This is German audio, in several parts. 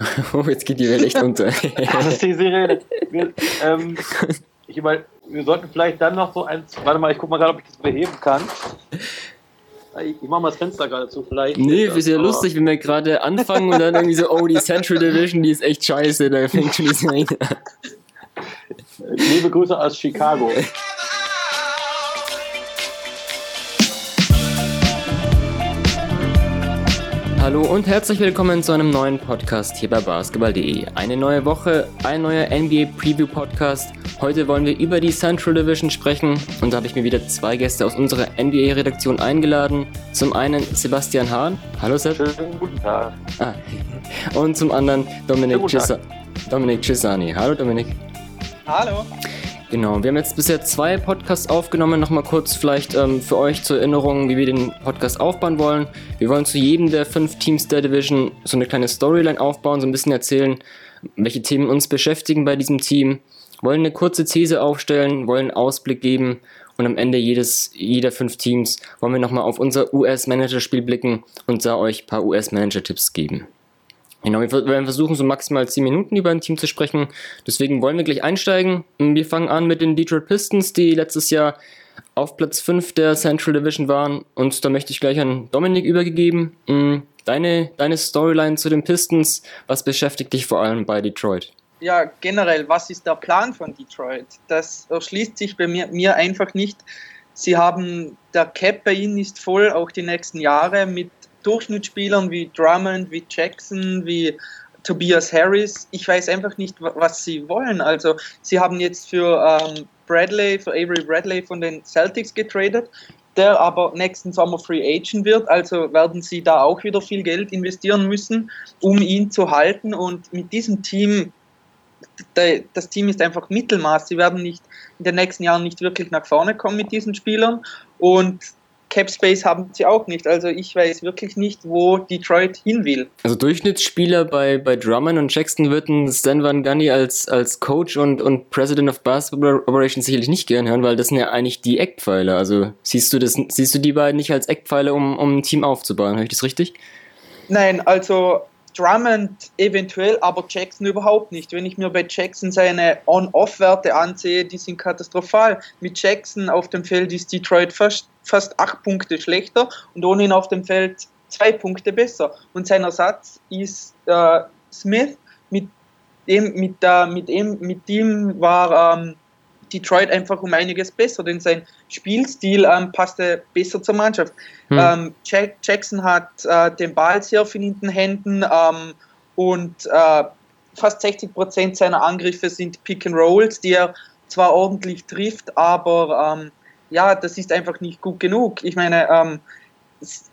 oh, jetzt geht die Welt echt unter. das ist die Sirene. Wir, ähm, ich über, wir sollten vielleicht dann noch so eins. Warte mal, ich guck mal gerade, ob ich das beheben kann. Ich, mach mal das Fenster gerade zu, vielleicht. Nee, ist ja lustig, wenn wir gerade anfangen und dann irgendwie so, oh, die Central Division, die ist echt scheiße, da fängt schon die Sirene an. Liebe Grüße aus Chicago. Hallo und herzlich willkommen zu einem neuen Podcast hier bei basketball.de. Eine neue Woche, ein neuer NBA Preview Podcast. Heute wollen wir über die Central Division sprechen und da habe ich mir wieder zwei Gäste aus unserer NBA-Redaktion eingeladen. Zum einen Sebastian Hahn. Hallo Seb. Schönen guten Tag. Ah. Und zum anderen Dominik, Cisa Dominik Cisani. Hallo Dominik. Hallo. Genau, wir haben jetzt bisher zwei Podcasts aufgenommen. Nochmal kurz vielleicht ähm, für euch zur Erinnerung, wie wir den Podcast aufbauen wollen. Wir wollen zu jedem der fünf Teams der Division so eine kleine Storyline aufbauen, so ein bisschen erzählen, welche Themen uns beschäftigen bei diesem Team. Wollen eine kurze These aufstellen, wollen einen Ausblick geben und am Ende jedes, jeder fünf Teams wollen wir nochmal auf unser US-Manager-Spiel blicken und da euch ein paar US-Manager-Tipps geben. Genau, wir werden versuchen, so maximal 10 Minuten über ein Team zu sprechen. Deswegen wollen wir gleich einsteigen. Wir fangen an mit den Detroit Pistons, die letztes Jahr auf Platz 5 der Central Division waren. Und da möchte ich gleich an Dominik übergegeben. Mm, deine, deine Storyline zu den Pistons, was beschäftigt dich vor allem bei Detroit? Ja, generell, was ist der Plan von Detroit? Das erschließt sich bei mir, mir einfach nicht. Sie haben, der Cap bei ihnen ist voll, auch die nächsten Jahre mit Durchschnittsspielern wie Drummond, wie Jackson, wie Tobias Harris. Ich weiß einfach nicht, was sie wollen. Also sie haben jetzt für ähm, Bradley, für Avery Bradley von den Celtics getradet, der aber nächsten Sommer Free Agent wird. Also werden sie da auch wieder viel Geld investieren müssen, um ihn zu halten. Und mit diesem Team, das Team ist einfach Mittelmaß. Sie werden nicht in den nächsten Jahren nicht wirklich nach vorne kommen mit diesen Spielern. Und Cap Space haben sie auch nicht. Also ich weiß wirklich nicht, wo Detroit hin will. Also Durchschnittsspieler bei, bei Drummond und Jackson würden Stan Van Gunny als, als Coach und, und President of Basketball Operations sicherlich nicht gern hören, weil das sind ja eigentlich die Eckpfeiler. Also siehst du das, siehst du die beiden nicht als Eckpfeiler, um, um ein Team aufzubauen? Höre ich das richtig? Nein, also Drummond eventuell, aber Jackson überhaupt nicht. Wenn ich mir bei Jackson seine On-Off-Werte ansehe, die sind katastrophal. Mit Jackson auf dem Feld ist Detroit fast, fast acht Punkte schlechter und ohne ihn auf dem Feld zwei Punkte besser. Und sein Ersatz ist äh, Smith, mit dem, mit, äh, mit, dem, mit dem war ähm, Detroit einfach um einiges besser, denn sein Spielstil ähm, passte besser zur Mannschaft. Hm. Ähm, Jack, Jackson hat äh, den Ball sehr viel in den Händen ähm, und äh, fast 60 Prozent seiner Angriffe sind Pick and Rolls, die er zwar ordentlich trifft, aber ähm, ja, das ist einfach nicht gut genug. Ich meine,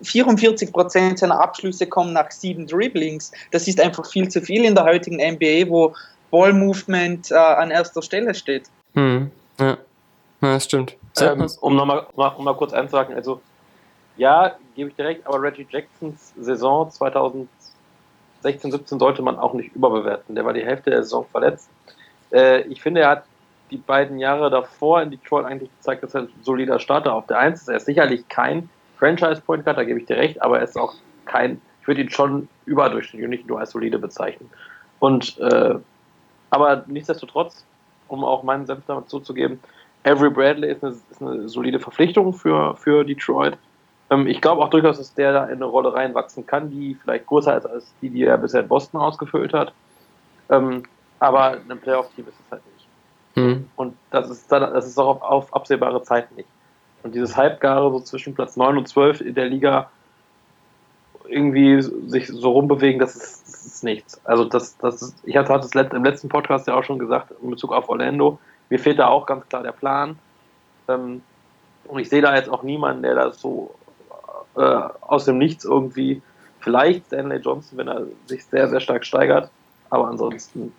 44 ähm, Prozent seiner Abschlüsse kommen nach sieben Dribblings. Das ist einfach viel zu viel in der heutigen NBA, wo Ball Movement äh, an erster Stelle steht. Hm. Ja. ja, das stimmt. Ähm, um nochmal um mal kurz einzusagen, also ja, gebe ich direkt, aber Reggie Jacksons Saison 2016, 17 sollte man auch nicht überbewerten. Der war die Hälfte der Saison verletzt. Äh, ich finde, er hat die beiden Jahre davor in Detroit eigentlich gezeigt, dass er ein solider Starter auf der 1 ist. Er ist sicherlich kein Franchise-Point Guard, da gebe ich dir recht, aber er ist auch kein, ich würde ihn schon überdurchschnittlich und nicht nur als solide bezeichnen. Und, äh, aber nichtsdestotrotz, um auch meinen Senf dazu zu geben, Avery Bradley ist eine, ist eine solide Verpflichtung für, für Detroit. Ähm, ich glaube auch durchaus, dass der da in eine Rolle reinwachsen kann, die vielleicht größer ist als die, die er bisher in Boston ausgefüllt hat. Ähm, aber ein Playoff-Team ist es halt nicht. Mhm. Und das ist, dann, das ist auch auf, auf absehbare Zeit nicht. Und dieses Halbgare so zwischen Platz 9 und 12 in der Liga irgendwie sich so rumbewegen, das ist, das ist nichts. Also das, das ist, ich hatte das im letzten Podcast ja auch schon gesagt in Bezug auf Orlando, mir fehlt da auch ganz klar der Plan. Ähm, und ich sehe da jetzt auch niemanden, der das so äh, aus dem Nichts irgendwie, vielleicht Stanley Johnson, wenn er sich sehr, sehr stark steigert, aber ansonsten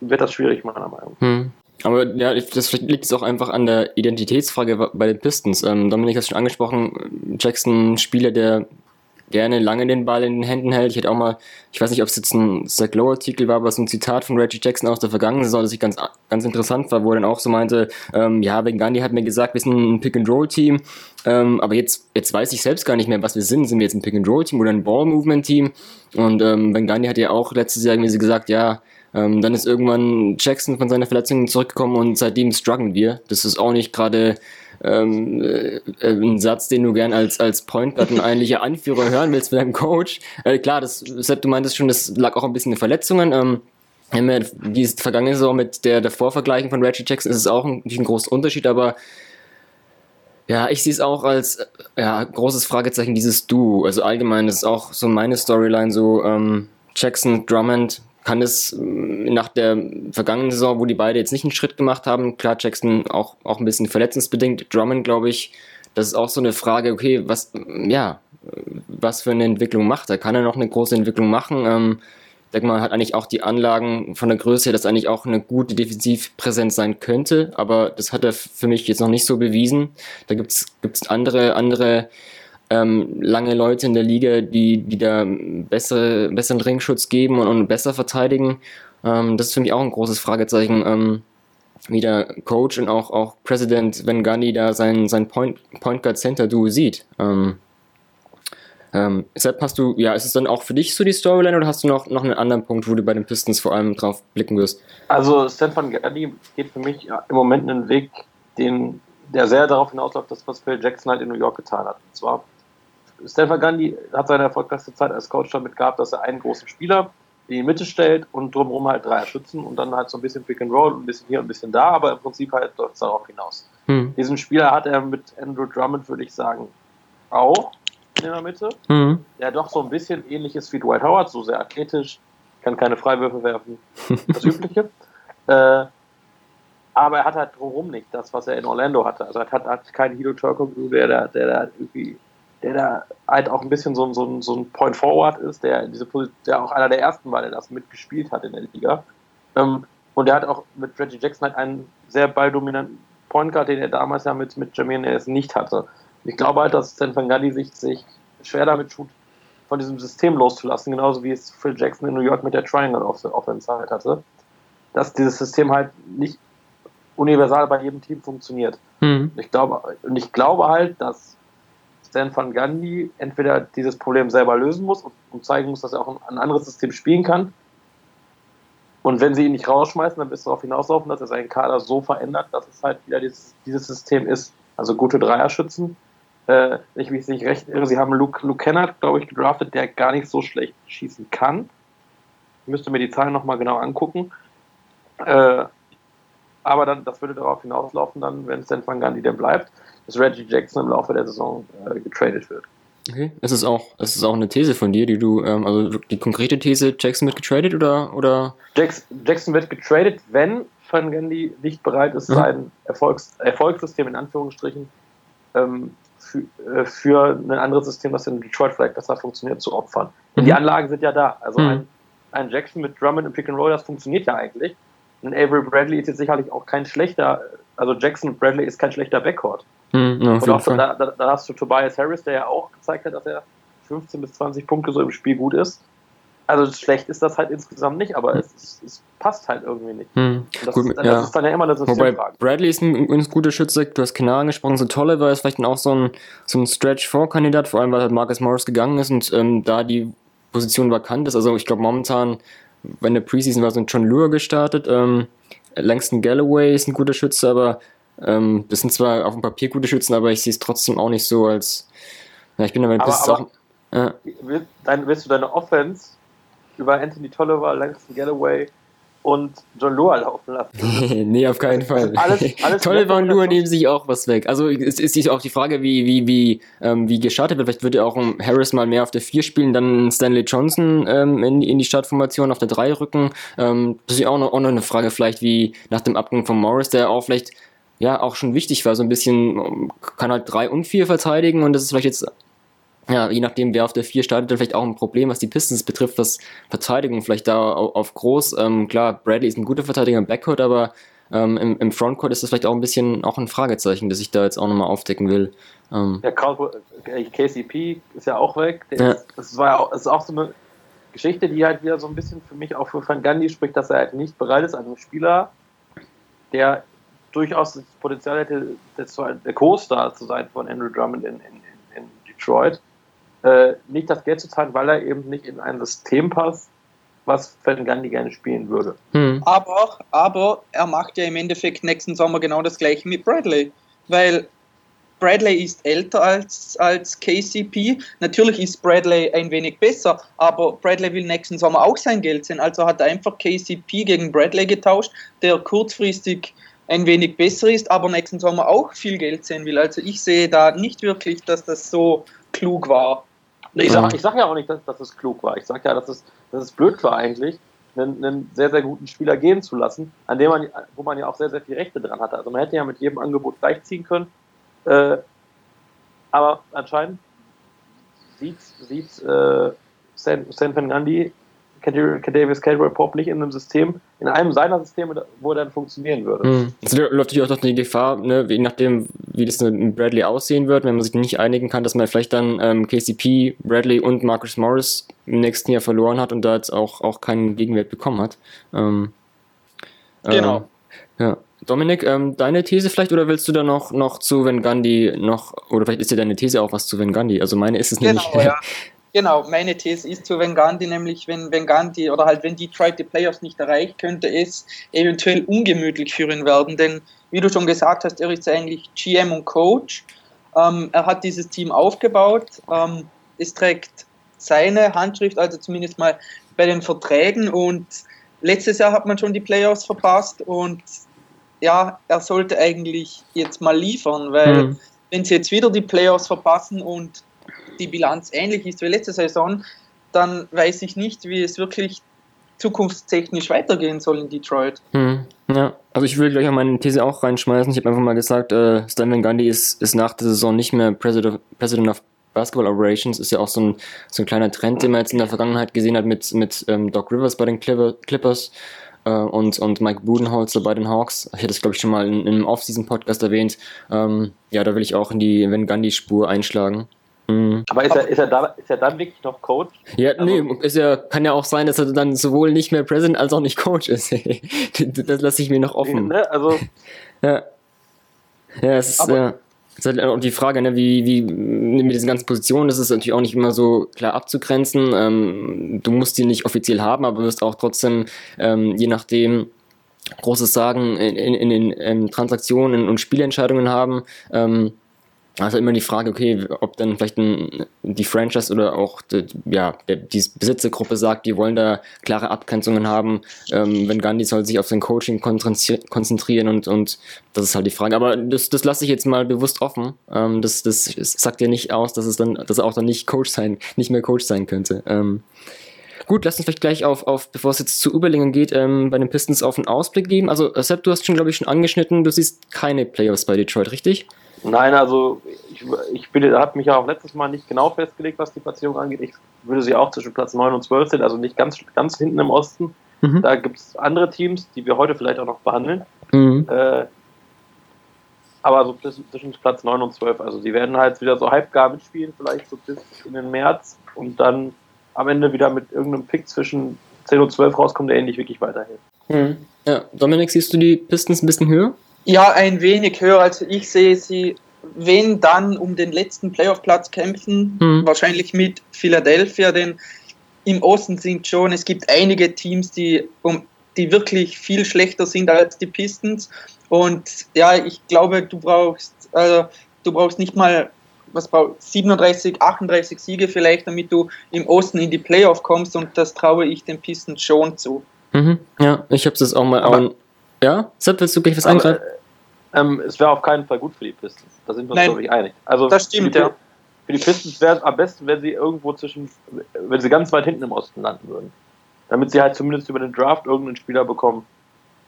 wird das schwierig, meiner Meinung nach. Hm. Aber ja, das liegt es auch einfach an der Identitätsfrage bei den Pistons. Ähm, Dominik hat es schon angesprochen, Jackson, Spieler, der gerne lange den Ball in den Händen hält. Ich hätte auch mal, ich weiß nicht, ob es jetzt ein Zach Lowe-Artikel war, aber so ein Zitat von Reggie Jackson aus der vergangenen Saison, das ich ganz, ganz interessant war, wo er dann auch so meinte, ähm, ja, Ben Gandhi hat mir gesagt, wir sind ein Pick-and-Roll-Team, ähm, aber jetzt, jetzt weiß ich selbst gar nicht mehr, was wir sind. Sind wir jetzt ein Pick-and-Roll-Team oder ein Ball-Movement-Team? Und ähm, Ben Gandhi hat ja auch letztes Jahr irgendwie gesagt, ja, ähm, dann ist irgendwann Jackson von seiner Verletzung zurückgekommen und seitdem strugglen wir. Das ist auch nicht gerade ähm, äh, ein Satz, den du gern als, als Point Guard und eigentlicher Anführer hören willst mit deinem Coach. Äh, klar, das, Sepp, du meintest schon, das lag auch ein bisschen in Verletzungen. Ähm, wenn wir die vergangene Saison mit der davor vergleichen von Reggie Jackson, ist es auch ein, ein großer Unterschied, aber ja, ich sehe es auch als ja, großes Fragezeichen, dieses Du. Also allgemein, das ist auch so meine Storyline, so ähm, Jackson, Drummond, kann es ähm, nach der vergangenen Saison, wo die beide jetzt nicht einen Schritt gemacht haben, klar, Jackson auch, auch ein bisschen verletzungsbedingt, Drummond, glaube ich, das ist auch so eine Frage, okay, was, ja, was für eine Entwicklung macht er? Kann er noch eine große Entwicklung machen? Ähm, ich denke mal, hat eigentlich auch die Anlagen von der Größe her, dass eigentlich auch eine gute Defensivpräsenz sein könnte, aber das hat er für mich jetzt noch nicht so bewiesen. Da gibt es andere, andere ähm, lange Leute in der Liga, die, die da bessere, besseren Ringschutz geben und, und besser verteidigen. Ähm, das ist für mich auch ein großes Fragezeichen, ähm, wie der Coach und auch, auch Präsident Van Gundy da sein, sein Point, Point Guard Center Duo sieht. Ähm, ähm, Sepp, hast du, ja, ist es dann auch für dich so die Storyline oder hast du noch, noch einen anderen Punkt, wo du bei den Pistons vor allem drauf blicken wirst? Also, Stefan Gundy geht für mich im Moment einen Weg, den, der sehr darauf hinausläuft, das, was Phil Jackson halt in New York getan hat. Und zwar Stefan Gandhi hat seine erfolgreichste Zeit als Coach damit gehabt, dass er einen großen Spieler in die Mitte stellt und drumherum halt drei schützen und dann halt so ein bisschen Pick and Roll, ein bisschen hier, ein bisschen da, aber im Prinzip halt läuft es darauf hinaus. Hm. Diesen Spieler hat er mit Andrew Drummond, würde ich sagen, auch in der Mitte, hm. der doch so ein bisschen ähnlich ist wie Dwight Howard, so sehr athletisch, kann keine Freiwürfe werfen, das Übliche. äh, aber er hat halt drumherum nicht das, was er in Orlando hatte. Also er hat, hat keinen Hilo Turco, der, der, der irgendwie der da halt auch ein bisschen so, so, so ein Point Forward ist, der diese Position, der auch einer der ersten war, der das mitgespielt hat in der Liga. Ähm, und der hat auch mit Reggie Jackson halt einen sehr balldominanten Point Guard, den er damals ja mit, mit Jameer Nellis nicht hatte. Ich glaube halt, dass Stan Van Gundy sich, sich schwer damit tut, von diesem System loszulassen, genauso wie es Phil Jackson in New York mit der Triangle Offense halt hatte. Dass dieses System halt nicht universal bei jedem Team funktioniert. Mhm. Ich glaube, und ich glaube halt, dass Stan Van Gundy entweder dieses Problem selber lösen muss und zeigen muss, dass er auch ein anderes System spielen kann. Und wenn sie ihn nicht rausschmeißen, dann wird es darauf hinauslaufen, dass er seinen Kader so verändert, dass es halt wieder dieses, dieses System ist. Also gute Dreierschützen. Äh, ich mich nicht recht irre, sie haben Luke, Luke Kennard, glaube ich, gedraftet, der gar nicht so schlecht schießen kann. Ich müsste mir die Zahlen nochmal genau angucken. Äh, aber dann, das würde darauf hinauslaufen, dann, wenn Stan Van Gundy denn bleibt, dass Reggie Jackson im Laufe der Saison äh, getradet wird. Okay, es ist auch, es ist auch eine These von dir, die du, ähm, also die konkrete These, Jackson wird getradet oder? oder? Jackson, Jackson wird getradet, wenn Van Gundy nicht bereit ist, mhm. sein Erfolgs, Erfolgssystem in Anführungsstrichen ähm, für, äh, für ein anderes System, das in Detroit vielleicht besser funktioniert, zu opfern. Denn mhm. die Anlagen sind ja da. Also mhm. ein, ein Jackson mit Drummond und Pick and Roll, das funktioniert ja eigentlich. Und Avery Bradley ist jetzt sicherlich auch kein schlechter, also Jackson und Bradley ist kein schlechter Backcourt. Mhm, ja, und auch, da, da, da, hast du Tobias Harris, der ja auch gezeigt hat, dass er 15 bis 20 Punkte so im Spiel gut ist. Also schlecht ist das halt insgesamt nicht, aber es, es, es passt halt irgendwie nicht. Hm. Das, gut, ist, das ja. ist dann ja immer eine Systemfrage. Wobei Bradley ist ein, ein guter Schütze, du hast Kenar angesprochen, so tolle war es vielleicht auch so ein, so ein Stretch-4-Kandidat, vor allem weil halt Marcus Morris gegangen ist und ähm, da die Position vakant ist. Also ich glaube momentan, wenn der Preseason war, ein John Lure gestartet. Ähm, Langston Galloway ist ein guter Schütze, aber ähm, das sind zwar auf dem Papier gute Schützen, aber ich sehe es trotzdem auch nicht so als. Ja, ich bin aber ein bisschen. Aber, aber ja. dein, willst du deine Offense über Anthony Tolliver, Langston Galloway und John Lua laufen lassen. nee, auf keinen Fall. Alles, alles Tolliver und Lua nehmen sich auch was weg. Also es ist auch die Frage, wie, wie, wie, ähm, wie gestartet wird. Vielleicht würde ja auch Harris mal mehr auf der 4 spielen, dann Stanley Johnson ähm, in, in die Startformation auf der 3 rücken. Ähm, das ist ja auch noch, auch noch eine Frage, vielleicht wie nach dem Abgang von Morris, der auch vielleicht ja auch schon wichtig war, so ein bisschen, kann halt 3 und 4 verteidigen und das ist vielleicht jetzt ja, je nachdem, wer auf der 4 startet, dann vielleicht auch ein Problem, was die Pistons betrifft, was Verteidigung vielleicht da auf groß. Ähm, klar, Bradley ist ein guter Verteidiger im Backcourt, aber ähm, im, im Frontcourt ist das vielleicht auch ein bisschen auch ein Fragezeichen, das ich da jetzt auch nochmal aufdecken will. Ähm, ja, KCP ist ja auch weg. Ja. Ist, das, war ja auch, ist auch so eine Geschichte, die halt wieder so ein bisschen für mich auch für Van Gandhi spricht, dass er halt nicht bereit ist, einem Spieler, der durchaus das Potenzial hätte, der Co-Star zu sein von Andrew Drummond in, in, in Detroit, äh, nicht das Geld zu zahlen, weil er eben nicht in ein System passt, was Van Gundy gerne spielen würde. Hm. Aber, aber er macht ja im Endeffekt nächsten Sommer genau das gleiche mit Bradley, weil Bradley ist älter als, als KCP. Natürlich ist Bradley ein wenig besser, aber Bradley will nächsten Sommer auch sein Geld sehen. Also hat er einfach KCP gegen Bradley getauscht, der kurzfristig ein wenig besser ist, aber nächsten Sommer auch viel Geld sehen will. Also ich sehe da nicht wirklich, dass das so klug war. Ich sage sag ja auch nicht, dass, dass es klug war. Ich sage ja, dass es, dass es blöd war eigentlich, einen, einen, sehr, sehr guten Spieler gehen zu lassen, an dem man, wo man ja auch sehr, sehr viel Rechte dran hatte. Also man hätte ja mit jedem Angebot gleichziehen können. Äh, aber anscheinend sieht, sieht äh, San, San Fernandi Davis Caldwell Pop nicht in einem System, in einem seiner Systeme, wo er dann funktionieren würde. Mhm. Es läuft natürlich auch noch die Gefahr, ne, je nachdem, wie das mit Bradley aussehen wird, wenn man sich nicht einigen kann, dass man vielleicht dann ähm, KCP, Bradley und Marcus Morris im nächsten Jahr verloren hat und da jetzt auch, auch keinen Gegenwert bekommen hat. Ähm, genau. Ähm, ja. Dominik, ähm, deine These vielleicht oder willst du da noch, noch zu Van Gandhi noch, oder vielleicht ist dir deine These auch was zu Van Gandhi? Also meine ist es genau, nämlich. Ja. Genau, meine These ist zu Van Gandhi, nämlich wenn Van Gandhi oder halt wenn Detroit die Playoffs nicht erreicht, könnte es eventuell ungemütlich für ihn werden, denn wie du schon gesagt hast, er ist eigentlich GM und Coach. Ähm, er hat dieses Team aufgebaut. Ähm, es trägt seine Handschrift, also zumindest mal bei den Verträgen und letztes Jahr hat man schon die Playoffs verpasst und ja, er sollte eigentlich jetzt mal liefern, weil mhm. wenn sie jetzt wieder die Playoffs verpassen und die Bilanz ähnlich ist wie letzte Saison, dann weiß ich nicht, wie es wirklich zukunftstechnisch weitergehen soll in Detroit. Hm, ja, also ich will gleich auch meine These auch reinschmeißen. Ich habe einfach mal gesagt, äh, Stan Gundy ist, ist nach der Saison nicht mehr President, President of Basketball Operations. Ist ja auch so ein, so ein kleiner Trend, den man jetzt in der Vergangenheit gesehen hat mit, mit ähm, Doc Rivers bei den Clippers äh, und, und Mike Budenholzer bei den Hawks. Ich hatte das, glaube ich, schon mal in, in einem Off-Season-Podcast erwähnt. Ähm, ja, da will ich auch in die Van Gundy-Spur einschlagen. Mhm. Aber ist er, ist, er da, ist er dann wirklich noch Coach? Ja, also, nee, ist ja, kann ja auch sein, dass er dann sowohl nicht mehr President als auch nicht Coach ist. das lasse ich mir noch offen. Ne? Also, ja. Ja, es ist, ja. Es ist halt auch die Frage, ne, wie, wie mit diesen ganzen Positionen, das ist natürlich auch nicht immer so klar abzugrenzen. Ähm, du musst die nicht offiziell haben, aber wirst auch trotzdem, ähm, je nachdem, großes Sagen in, in, in den ähm, Transaktionen und Spielentscheidungen haben. Ähm, also immer die Frage, okay, ob dann vielleicht ein, die Franchise oder auch die, ja, die Besitzergruppe sagt, die wollen da klare Abgrenzungen haben. Ähm, wenn Gandhi soll sich auf sein Coaching konzentrieren und, und das ist halt die Frage. Aber das, das lasse ich jetzt mal bewusst offen. Ähm, das, das sagt ja nicht aus, dass es dann, dass er auch dann nicht Coach sein, nicht mehr Coach sein könnte. Ähm, Gut, lass uns vielleicht gleich auf, auf bevor es jetzt zu Überlingen geht, ähm, bei den Pistons auf einen Ausblick geben. Also, Sepp, du hast schon, glaube ich, schon angeschnitten, du siehst keine Playoffs bei Detroit, richtig? Nein, also ich, ich habe mich ja auch letztes Mal nicht genau festgelegt, was die Platzierung angeht. Ich würde sie auch zwischen Platz 9 und 12 sehen, also nicht ganz, ganz hinten im Osten. Mhm. Da gibt es andere Teams, die wir heute vielleicht auch noch behandeln. Mhm. Äh, aber so zwischen Platz 9 und 12. Also die werden halt wieder so halbgar mitspielen, vielleicht so bis in den März und dann am Ende wieder mit irgendeinem Pick zwischen 10 und 12 rauskommt, der ähnlich wirklich weiterhilft. Mhm. Ja, Dominik, siehst du die Pistons ein bisschen höher? Ja, ein wenig höher. Also ich sehe sie, wenn dann um den letzten Playoff-Platz kämpfen, mhm. wahrscheinlich mit Philadelphia, denn im Osten sind schon, es gibt einige Teams, die, um, die wirklich viel schlechter sind als die Pistons. Und ja, ich glaube, du brauchst, also, du brauchst nicht mal was brauchst 37, 38 Siege vielleicht, damit du im Osten in die Playoff kommst und das traue ich den Pistons schon zu. Mhm, ja, ich habe es auch mal. Aber, ja, Sepp, willst du gleich was aber, eingreifen? Äh, ähm, es wäre auf keinen Fall gut für die Pistons. Da sind wir uns, glaube ich, einig. Also, das stimmt, ja. Für die Pistons wäre es am besten, wenn sie irgendwo zwischen, wenn sie ganz weit hinten im Osten landen würden. Damit sie halt zumindest über den Draft irgendeinen Spieler bekommen.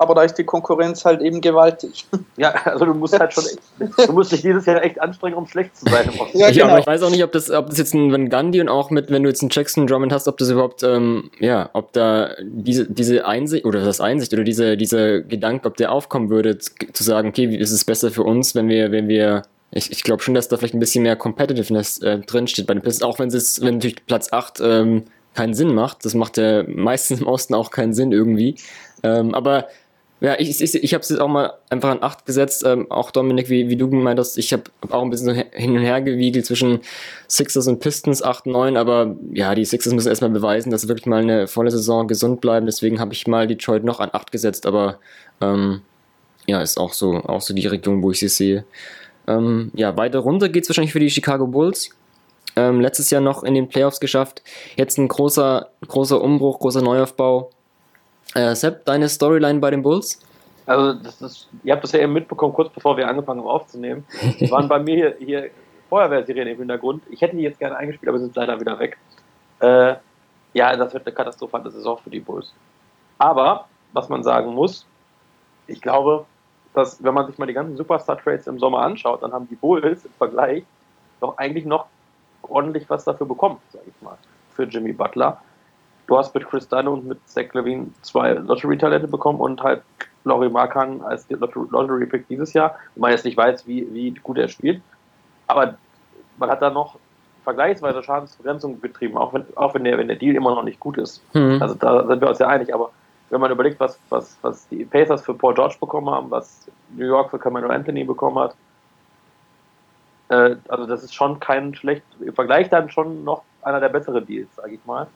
Aber da ist die Konkurrenz halt eben gewaltig. Ja, also du musst halt schon echt, du musst dich dieses Jahr echt anstrengen, um schlecht zu sein. ja, ich, genau. ich weiß auch nicht, ob das, ob das jetzt ein Van Gundy und auch mit, wenn du jetzt einen Jackson Drummond hast, ob das überhaupt, ähm, ja, ob da diese, diese Einsicht oder das Einsicht oder diese, diese Gedanke, ob der aufkommen würde, zu sagen, okay, ist es besser für uns, wenn wir, wenn wir ich, ich glaube schon, dass da vielleicht ein bisschen mehr Competitiveness äh, drinsteht bei den Pistons, auch wenn es wenn natürlich Platz 8 ähm, keinen Sinn macht. Das macht ja meistens im Osten auch keinen Sinn irgendwie. Ähm, aber ja, ich, ich, ich habe es jetzt auch mal einfach an 8 gesetzt. Ähm, auch Dominik, wie, wie du gemeint hast, ich habe auch ein bisschen so hin und her gewiegelt zwischen Sixers und Pistons 8, 9, aber ja, die Sixers müssen erstmal beweisen, dass sie wirklich mal eine volle Saison gesund bleiben. Deswegen habe ich mal Detroit noch an 8 gesetzt, aber ähm, ja, ist auch so, auch so die Region, wo ich sie sehe. Ähm, ja, weiter runter geht es wahrscheinlich für die Chicago Bulls. Ähm, letztes Jahr noch in den Playoffs geschafft. Jetzt ein großer, großer Umbruch, großer Neuaufbau. Äh, Sepp, deine Storyline bei den Bulls? Also, das ist, ihr habt das ja eben mitbekommen, kurz bevor wir angefangen haben aufzunehmen. Die waren bei mir hier, hier Feuerwehrserien im Hintergrund. Ich hätte die jetzt gerne eingespielt, aber sind leider wieder weg. Äh, ja, das wird eine katastrophale Saison für die Bulls. Aber, was man sagen muss, ich glaube, dass, wenn man sich mal die ganzen Superstar-Trades im Sommer anschaut, dann haben die Bulls im Vergleich doch eigentlich noch ordentlich was dafür bekommen, sage ich mal, für Jimmy Butler. Du hast mit Chris Dunn und mit Zach Levine zwei Lottery-Talente bekommen und halt Laurie Markan als Lottery-Pick dieses Jahr, wo man jetzt nicht weiß, wie, wie gut er spielt. Aber man hat da noch vergleichsweise Schadensbegrenzung betrieben, auch wenn, auch wenn, der, wenn der Deal immer noch nicht gut ist. Mhm. Also da sind wir uns ja einig, aber wenn man überlegt, was, was, was die Pacers für Paul George bekommen haben, was New York für Camelo Anthony bekommen hat, äh, also das ist schon kein schlecht, im Vergleich dann schon noch einer der besseren Deals, sage ich mal.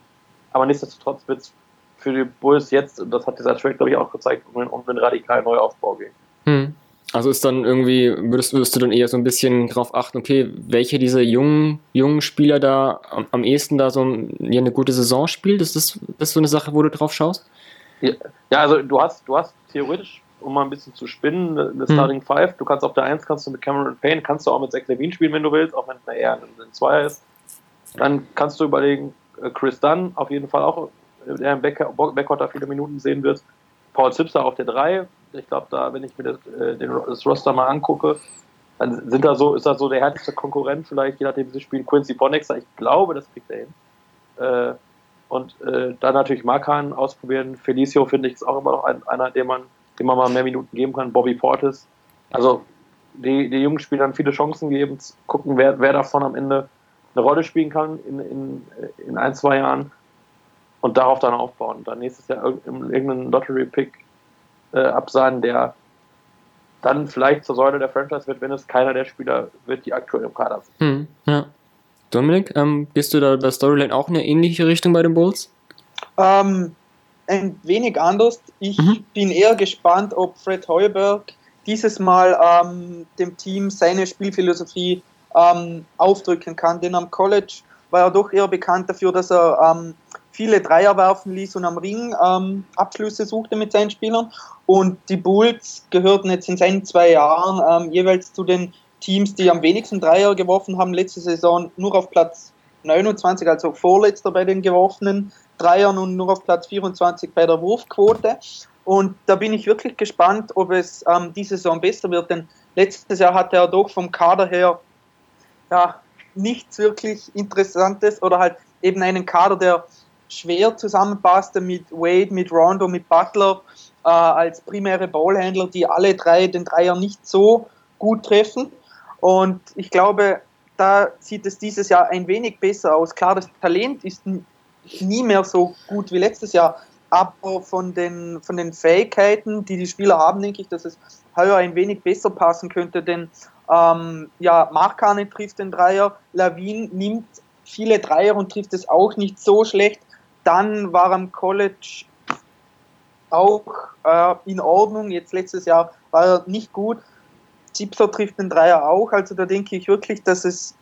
Aber nichtsdestotrotz wird es für die Bulls jetzt, und das hat dieser Trade, glaube ich, auch gezeigt, um, um einen radikalen Neuaufbau gehen. Hm. Also ist dann irgendwie, würdest, würdest du dann eher so ein bisschen darauf achten, okay, welche dieser jungen, jungen Spieler da am, am ehesten da so ja, eine gute Saison spielt? Ist das, das so eine Sache, wo du drauf schaust? Ja, also du hast, du hast theoretisch, um mal ein bisschen zu spinnen, eine hm. Starting hm. Five. Du kannst auf der 1 kannst du mit Cameron Payne, kannst du auch mit Zach Levine spielen, wenn du willst, auch wenn es eher ein, Zweier ist. Dann kannst du überlegen, Chris Dunn auf jeden Fall auch, äh, der im Backcourt da viele Minuten sehen wird. Paul Zipser auf der 3. Ich glaube, da, wenn ich mir das, äh, das Roster mal angucke, dann sind da so, ist das so der härteste Konkurrent, vielleicht, je nachdem, wie sie spielen, Quincy Ponnexer. Ich glaube, das kriegt er hin. Äh, und äh, dann natürlich Markan ausprobieren. Felicio finde ich ist auch immer noch ein, einer, dem man, dem man mal mehr Minuten geben kann. Bobby Portis. Also die, die jungen Spielern viele Chancen geben, gucken, wer, wer davon am Ende eine Rolle spielen kann in, in, in ein, zwei Jahren und darauf dann aufbauen. Und dann nächstes Jahr irgendeinen Lottery-Pick äh, absahen, der dann vielleicht zur Säule der Franchise wird, wenn es keiner der Spieler wird, die aktuell im Kader sind. Hm, ja. Dominik, ähm, gehst du da bei Storyline auch in eine ähnliche Richtung bei den Bulls? Ähm, ein wenig anders. Ich mhm. bin eher gespannt, ob Fred Heuberg dieses Mal ähm, dem Team seine Spielphilosophie ähm, aufdrücken kann. Denn am College war er doch eher bekannt dafür, dass er ähm, viele Dreier werfen ließ und am Ring ähm, Abschlüsse suchte mit seinen Spielern. Und die Bulls gehörten jetzt in seinen zwei Jahren ähm, jeweils zu den Teams, die am wenigsten Dreier geworfen haben, letzte Saison nur auf Platz 29, also vorletzter bei den geworfenen Dreiern und nur auf Platz 24 bei der Wurfquote. Und da bin ich wirklich gespannt, ob es ähm, diese Saison besser wird, denn letztes Jahr hatte er doch vom Kader her ja, nichts wirklich Interessantes oder halt eben einen Kader, der schwer zusammenpasste mit Wade, mit Rondo, mit Butler äh, als primäre Ballhändler, die alle drei den Dreier nicht so gut treffen. Und ich glaube, da sieht es dieses Jahr ein wenig besser aus. Klar, das Talent ist nie mehr so gut wie letztes Jahr, aber von den, von den Fähigkeiten, die die Spieler haben, denke ich, dass es heuer ein wenig besser passen könnte, denn ähm, ja, Markane trifft den Dreier, Lawin nimmt viele Dreier und trifft es auch nicht so schlecht. Dann war am College auch äh, in Ordnung, jetzt letztes Jahr war er nicht gut. Zipser trifft den Dreier auch. Also da denke ich wirklich, dass es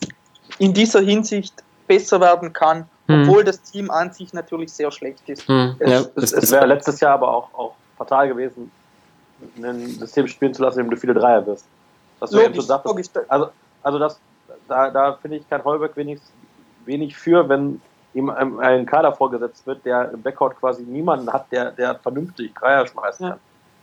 in dieser Hinsicht besser werden kann, hm. obwohl das Team an sich natürlich sehr schlecht ist. Hm. Es, ja, es, es wäre letztes Jahr aber auch, auch fatal gewesen, ein System spielen zu lassen, in dem du viele Dreier wirst. Was du logisch, sagst, logisch. Also, also das, da, da finde ich, kein Holberg wenig, wenig für, wenn ihm ein Kader vorgesetzt wird, der im Backcourt quasi niemanden hat, der, der vernünftig Dreier schmeißen kann.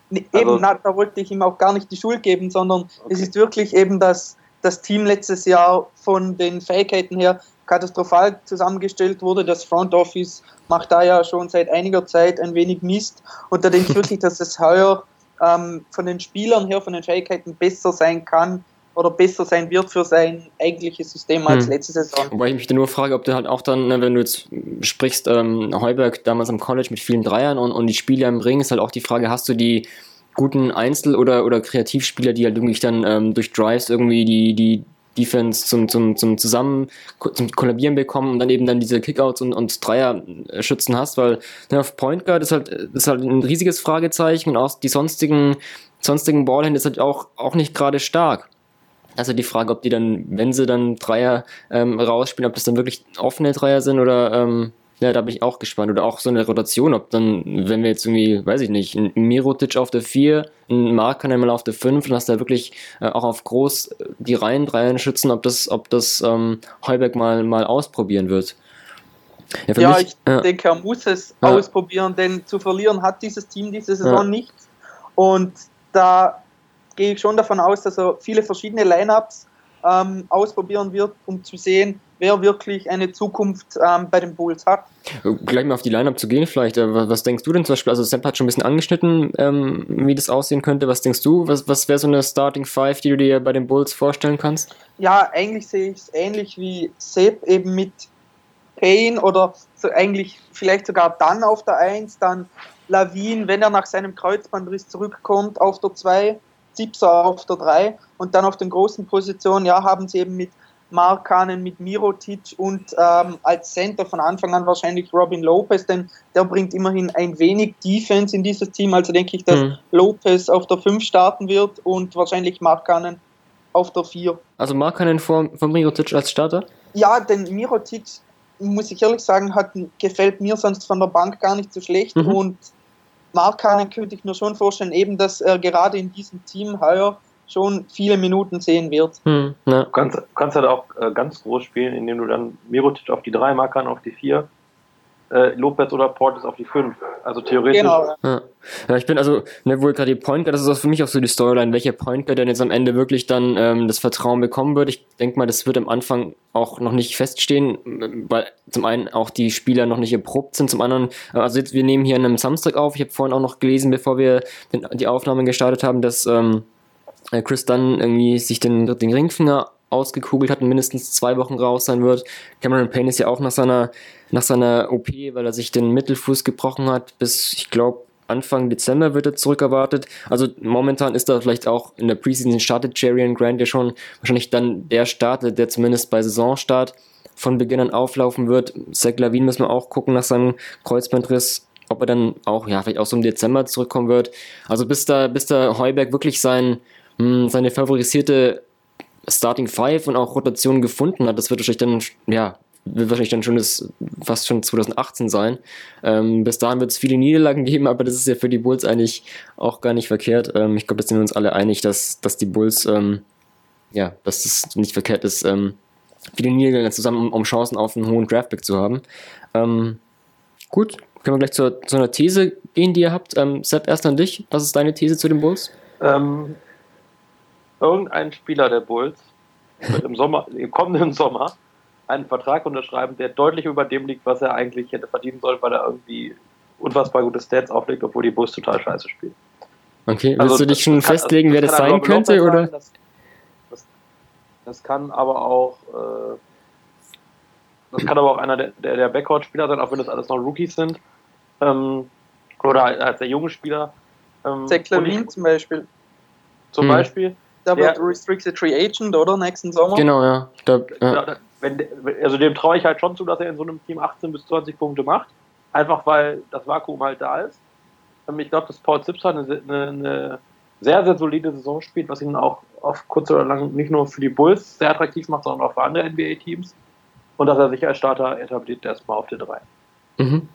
eben, also, na, da wollte ich ihm auch gar nicht die Schuld geben, sondern okay. es ist wirklich eben, dass das Team letztes Jahr von den Fähigkeiten her katastrophal zusammengestellt wurde. Das Front Office macht da ja schon seit einiger Zeit ein wenig Mist. Und da denke ich wirklich, dass es heuer ähm, von den Spielern her, von den Fähigkeiten besser sein kann oder besser sein wird für sein eigentliches System als hm. letzte Saison. Wobei ich mich dann nur frage, ob du halt auch dann, ne, wenn du jetzt sprichst, ähm, Heuberg damals am College mit vielen Dreiern und, und die Spiele im Ring, ist halt auch die Frage, hast du die guten Einzel- oder, oder Kreativspieler, die halt wirklich dann ähm, durch Drives irgendwie die, die Defense zum, zum, zum Zusammen, zum Kollabieren bekommen und dann eben dann diese Kickouts und, und Dreier-Schützen hast, weil ne, auf Point Guard ist halt, ist halt ein riesiges Fragezeichen und auch die sonstigen, sonstigen Ballhände ist halt auch, auch nicht gerade stark. Also die Frage, ob die dann, wenn sie dann Dreier ähm, rausspielen, ob das dann wirklich offene Dreier sind oder ähm, ja, da bin ich auch gespannt. Oder auch so eine Rotation, ob dann, wenn wir jetzt irgendwie, weiß ich nicht, ein Mirotic auf der 4, ein Mark kann einmal auf der 5 und hast da wirklich äh, auch auf groß äh, die Reihen, Reihen schützen, ob das, ob das ähm, Heuberg mal, mal ausprobieren wird. Ja, ja mich, ich äh, denke, er muss es ja. ausprobieren, denn zu verlieren hat dieses Team diese Saison nichts. Und da gehe ich schon davon aus, dass er viele verschiedene Lineups ähm, ausprobieren wird, um zu sehen, wer wirklich eine Zukunft ähm, bei den Bulls hat. Gleich mal auf die Lineup zu gehen, vielleicht. Äh, was denkst du denn zum Beispiel? Also, Sam hat schon ein bisschen angeschnitten, ähm, wie das aussehen könnte. Was denkst du? Was, was wäre so eine Starting Five, die du dir bei den Bulls vorstellen kannst? Ja, eigentlich sehe ich es ähnlich wie Sepp, eben mit Payne oder so eigentlich vielleicht sogar dann auf der 1, dann Lavin, wenn er nach seinem Kreuzbandriss zurückkommt, auf der 2, Zipser auf der 3 und dann auf den großen Positionen, ja, haben sie eben mit Markanen mit Mirotic und ähm, als Center von Anfang an wahrscheinlich Robin Lopez, denn der bringt immerhin ein wenig Defense in dieses Team. Also denke ich, dass mhm. Lopez auf der 5 starten wird und wahrscheinlich Markanen auf der 4. Also Markanen vor, vor Mirotic als Starter? Ja, denn Mirotic, muss ich ehrlich sagen, hat, gefällt mir sonst von der Bank gar nicht so schlecht mhm. und Markanen könnte ich mir schon vorstellen, eben, dass er gerade in diesem Team heuer schon viele Minuten sehen wird. Hm, ne. Du kannst, kannst halt auch äh, ganz groß spielen, indem du dann Mirotic auf die 3, Markan auf die 4, äh, Lopez oder Portes auf die 5. Also theoretisch. Genau. Ja. ja ich bin also, ne, wo gerade die Point Guard, das ist auch für mich auch so die Storyline, welcher Point Guard denn jetzt am Ende wirklich dann ähm, das Vertrauen bekommen wird. Ich denke mal, das wird am Anfang auch noch nicht feststehen, weil zum einen auch die Spieler noch nicht erprobt sind, zum anderen, also jetzt, wir nehmen hier an einem Samstag auf, ich habe vorhin auch noch gelesen, bevor wir den, die Aufnahme gestartet haben, dass ähm, äh, Chris Dunn irgendwie sich den, den Ringfinger ausgekugelt hat und mindestens zwei Wochen raus sein wird. Cameron Payne ist ja auch nach seiner, nach seiner OP, weil er sich den Mittelfuß gebrochen hat, bis, ich glaube, Anfang Dezember wird er zurückerwartet. Also momentan ist da vielleicht auch in der Preseason startet Jarian Grant ja schon wahrscheinlich dann der Starter, der zumindest bei Saisonstart von Beginn an auflaufen wird. Zach Lavin müssen wir auch gucken nach seinem Kreuzbandriss, ob er dann auch, ja, vielleicht auch so im Dezember zurückkommen wird. Also bis da, bis da Heuberg wirklich sein, seine favorisierte Starting Five und auch Rotation gefunden hat. Das wird wahrscheinlich dann, ja, wird wahrscheinlich dann schon das, fast schon 2018 sein. Ähm, bis dahin wird es viele Niederlagen geben, aber das ist ja für die Bulls eigentlich auch gar nicht verkehrt. Ähm, ich glaube, da sind wir uns alle einig, dass, dass die Bulls, ähm, ja, dass das nicht verkehrt ist, ähm, viele Niederlagen zusammen, um, Chancen auf einen hohen Draftpick zu haben. Ähm, gut, können wir gleich zu, zu einer These gehen, die ihr habt. Ähm, Sepp, erst an dich. Was ist deine These zu den Bulls? Irgendein Spieler der Bulls wird im Sommer, im kommenden Sommer einen Vertrag unterschreiben, der deutlich über dem liegt, was er eigentlich hätte verdienen sollen, weil er irgendwie unfassbar gute Stats auflegt, obwohl die Bulls total scheiße spielen. Okay, willst also, du dich schon kann, festlegen, also, wer das sein könnte? Sein, oder? Das, das, das, kann aber auch äh, das kann aber auch einer der, der, der Backcourt-Spieler sein, auch wenn das alles noch Rookies sind. Ähm, oder als halt der junge Spieler. Ähm, Zach Levine zum Beispiel. Zum hm. Beispiel. Der wird Restricted Free Agent, oder? Nächsten Sommer. Genau, ja. Da, ja. Wenn, also dem traue ich halt schon zu, dass er in so einem Team 18 bis 20 Punkte macht. Einfach weil das Vakuum halt da ist. Ähm, ich glaube, dass Paul Zipser eine, eine, eine, sehr, sehr solide Saison spielt, was ihn auch auf kurz oder lang nicht nur für die Bulls sehr attraktiv macht, sondern auch für andere NBA-Teams. Und dass er sich als Starter etabliert erstmal auf der 3. Mhm.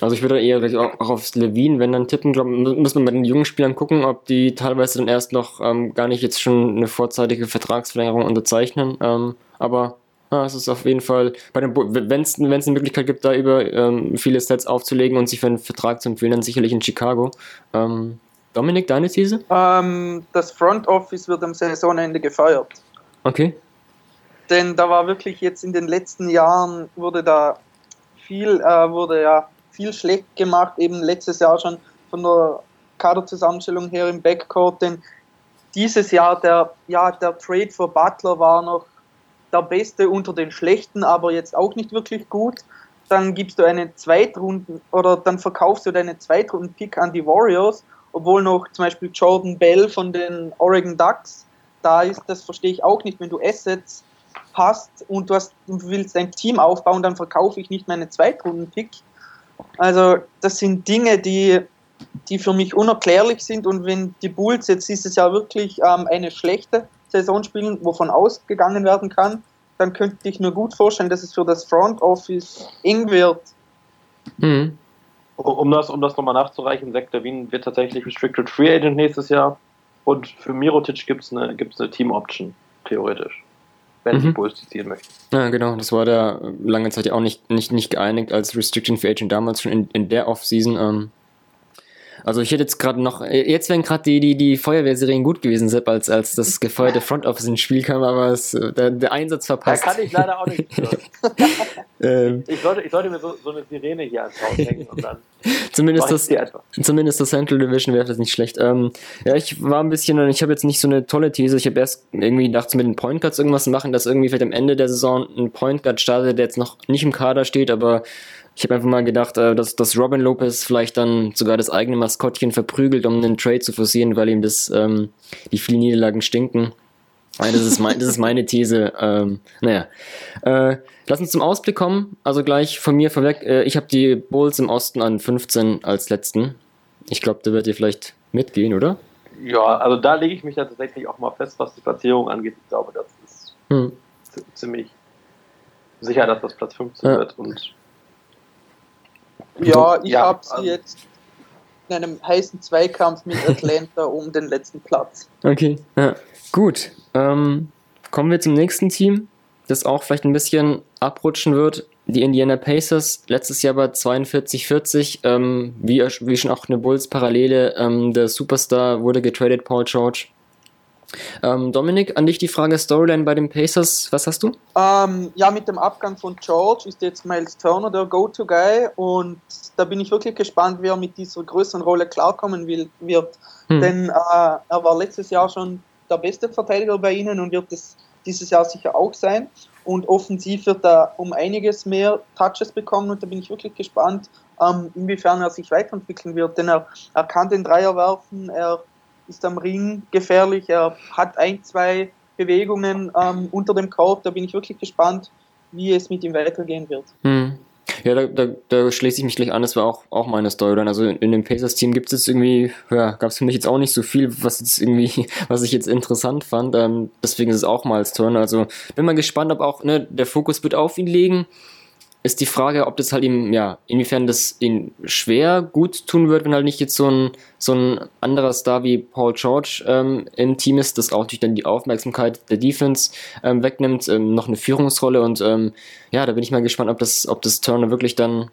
Also ich würde eher auch, aufs Levine, wenn dann tippen, glaub, muss man bei den jungen Spielern gucken, ob die teilweise dann erst noch ähm, gar nicht jetzt schon eine vorzeitige Vertragsverlängerung unterzeichnen. Ähm, aber ja, es ist auf jeden Fall, bei den wenn es eine Möglichkeit gibt, da über ähm, viele Sets aufzulegen und sich für einen Vertrag zu empfehlen, dann sicherlich in Chicago. Ähm, Dominik, deine These? Ähm, das Front Office wird am Saisonende gefeuert. Okay. Denn da war wirklich jetzt in den letzten Jahren wurde da viel, äh, wurde ja viel schlecht gemacht, eben letztes Jahr schon von der Kaderzusammenstellung her im Backcourt, denn dieses Jahr der, ja, der Trade für Butler war noch der beste unter den schlechten, aber jetzt auch nicht wirklich gut. Dann gibst du eine Zweitrunden oder dann verkaufst du deine Zweitrunden-Pick an die Warriors, obwohl noch zum Beispiel Jordan Bell von den Oregon Ducks da ist. Das verstehe ich auch nicht. Wenn du Assets hast und du, hast, du willst ein Team aufbauen, dann verkaufe ich nicht meine Zweitrunden-Pick. Also das sind Dinge, die, die für mich unerklärlich sind und wenn die Bulls jetzt dieses Jahr wirklich ähm, eine schlechte Saison spielen, wovon ausgegangen werden kann, dann könnte ich mir gut vorstellen, dass es für das Front Office eng wird. Mhm. Um das, um das nochmal nachzureichen, Zach Levine wird tatsächlich Restricted Free Agent nächstes Jahr und für Mirotic gibt es eine, gibt's eine Team Option, theoretisch wenn mhm. die Bulls die ziehen möchten. Ja, genau. Das war da lange Zeit ja auch nicht, nicht, nicht geeinigt als Restriction Free Agent damals schon in, in der Offseason. Ähm, also ich hätte jetzt gerade noch, jetzt wären gerade die, die, die Feuerwehrserien gut gewesen, Sepp, als, als das gefeuerte Front Office ins Spiel kam, aber es, der, der Einsatz verpasst. Da kann ich leider auch nicht. ähm, ich, sollte, ich sollte mir so, so eine Sirene hier ans Haus hängen und dann. zumindest, das, zumindest das Central Division wäre das nicht schlecht. Ähm, ja, ich war ein bisschen, ich habe jetzt nicht so eine tolle These. Ich habe erst irgendwie gedacht, mit den Point Guards irgendwas machen, dass irgendwie vielleicht am Ende der Saison ein Point Guard startet, der jetzt noch nicht im Kader steht, aber ich habe einfach mal gedacht, äh, dass, dass Robin Lopez vielleicht dann sogar das eigene Maskottchen verprügelt, um einen Trade zu forcieren, weil ihm das ähm, die vielen Niederlagen stinken. Das ist, mein, das ist meine These. Ähm, naja. Äh, lass uns zum Ausblick kommen. Also gleich von mir vorweg. Äh, ich habe die Bulls im Osten an 15 als letzten. Ich glaube, da wird ihr vielleicht mitgehen, oder? Ja, also da lege ich mich ja tatsächlich auch mal fest, was die Platzierung angeht. Ich glaube, das ist hm. ziemlich sicher, dass das Platz 15 ja. wird. Und ja, ich ja, habe sie also jetzt in einem heißen Zweikampf mit Atlanta um den letzten Platz. Okay, ja. gut. Ähm, kommen wir zum nächsten Team, das auch vielleicht ein bisschen abrutschen wird. Die Indiana Pacers, letztes Jahr bei 42-40, ähm, wie, wie schon auch eine Bulls-Parallele. Ähm, der Superstar wurde getradet, Paul George. Ähm, Dominik, an dich die Frage Storyline bei den Pacers, was hast du? Ähm, ja, mit dem Abgang von George ist jetzt Miles Turner der Go-To-Guy und da bin ich wirklich gespannt, wie er mit dieser größeren Rolle klarkommen will, wird. Hm. Denn äh, er war letztes Jahr schon der beste Verteidiger bei ihnen und wird es dieses Jahr sicher auch sein. Und offensiv wird er um einiges mehr Touches bekommen und da bin ich wirklich gespannt, ähm, inwiefern er sich weiterentwickeln wird. Denn er, er kann den Dreier werfen, er ist am Ring gefährlich. Er hat ein, zwei Bewegungen ähm, unter dem Korb. Da bin ich wirklich gespannt, wie es mit ihm weitergehen wird. Hm. Ja, da, da, da, schließe ich mich gleich an, das war auch, auch meine Storyline. Also in, in dem Pacers-Team gibt es irgendwie, ja, gab es für mich jetzt auch nicht so viel, was jetzt irgendwie, was ich jetzt interessant fand. Ähm, deswegen ist es auch mal als Turner. Also bin mal gespannt, ob auch, ne, der Fokus wird auf ihn legen ist die Frage, ob das halt ihm, ja, inwiefern das ihn schwer gut tun wird, wenn halt nicht jetzt so ein, so ein anderer Star wie Paul George ähm, im Team ist, das auch durch dann die Aufmerksamkeit der Defense ähm, wegnimmt, ähm, noch eine Führungsrolle und ähm, ja, da bin ich mal gespannt, ob das, ob das Turner wirklich dann,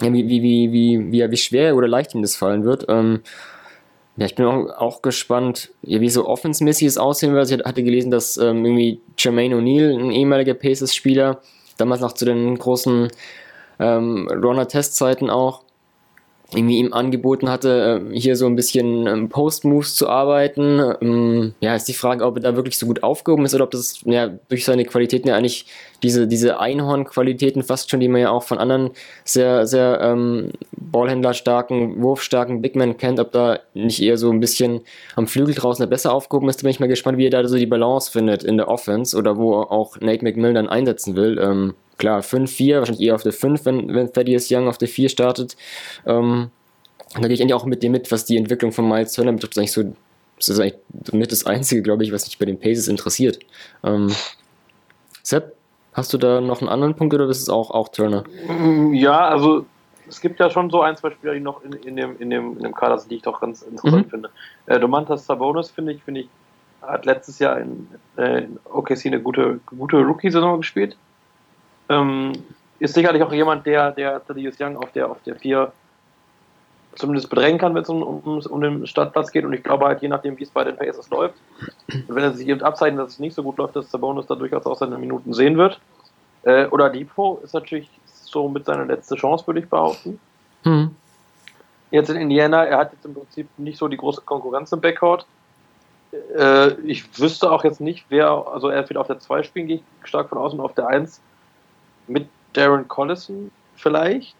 ja, wie, wie, wie, wie, wie, wie schwer oder leicht ihm das fallen wird. Ähm, ja, ich bin auch, auch gespannt, ja, wie so offensmäßig es aussehen wird. Ich hatte gelesen, dass ähm, irgendwie Jermaine O'Neal, ein ehemaliger Pacers-Spieler, damals noch zu den großen ähm, Runner-Testzeiten auch, irgendwie ihm angeboten hatte, äh, hier so ein bisschen ähm, Post-Moves zu arbeiten. Ähm, ja, ist die Frage, ob er da wirklich so gut aufgehoben ist oder ob das ja durch seine Qualitäten ja eigentlich diese, diese Einhorn-Qualitäten fast schon, die man ja auch von anderen sehr, sehr ähm, Ballhändler-starken, wurfstarken Bigmen kennt, ob da nicht eher so ein bisschen am Flügel draußen besser aufgehoben ist. Da bin ich mal gespannt, wie er da so die Balance findet in der Offense oder wo auch Nate McMillan dann einsetzen will. Ähm, klar, 5-4, wahrscheinlich eher auf der 5, wenn, wenn Thaddeus Young auf der 4 startet. Ähm, da gehe ich eigentlich auch mit dem mit, was die Entwicklung von Miles Turner betrifft. Das ist eigentlich so, das ist eigentlich mit das Einzige, glaube ich, was mich bei den Paces interessiert. Ähm, Sepp, hast du da noch einen anderen Punkt oder ist es auch, auch Turner? Mm, ja, also es gibt ja schon so ein, zwei Spieler, die noch in, in, dem, in, dem, in dem Kader sind, die ich doch ganz interessant mhm. finde. Äh, Domantas Sabonis, finde ich, finde ich, hat letztes Jahr in, äh, in OKC eine gute, gute Rookie-Saison gespielt. Ähm, ist sicherlich auch jemand, der, der Thaddeus Young auf der, auf der 4 zumindest bedrängen kann, wenn es um, um, um, den Startplatz geht. Und ich glaube halt, je nachdem, wie es bei den Pacers läuft, und wenn es sich eben abzeichnet, dass es nicht so gut läuft, dass der Bonus da durchaus auch seine Minuten sehen wird. Äh, oder Depot ist natürlich so mit seiner letzte Chance, würde ich behaupten. Hm. Jetzt in Indiana, er hat jetzt im Prinzip nicht so die große Konkurrenz im Backcourt. Äh, ich wüsste auch jetzt nicht, wer, also er wird auf der 2 spielen, gehe ich stark von außen, auf der 1 mit Darren Collison vielleicht.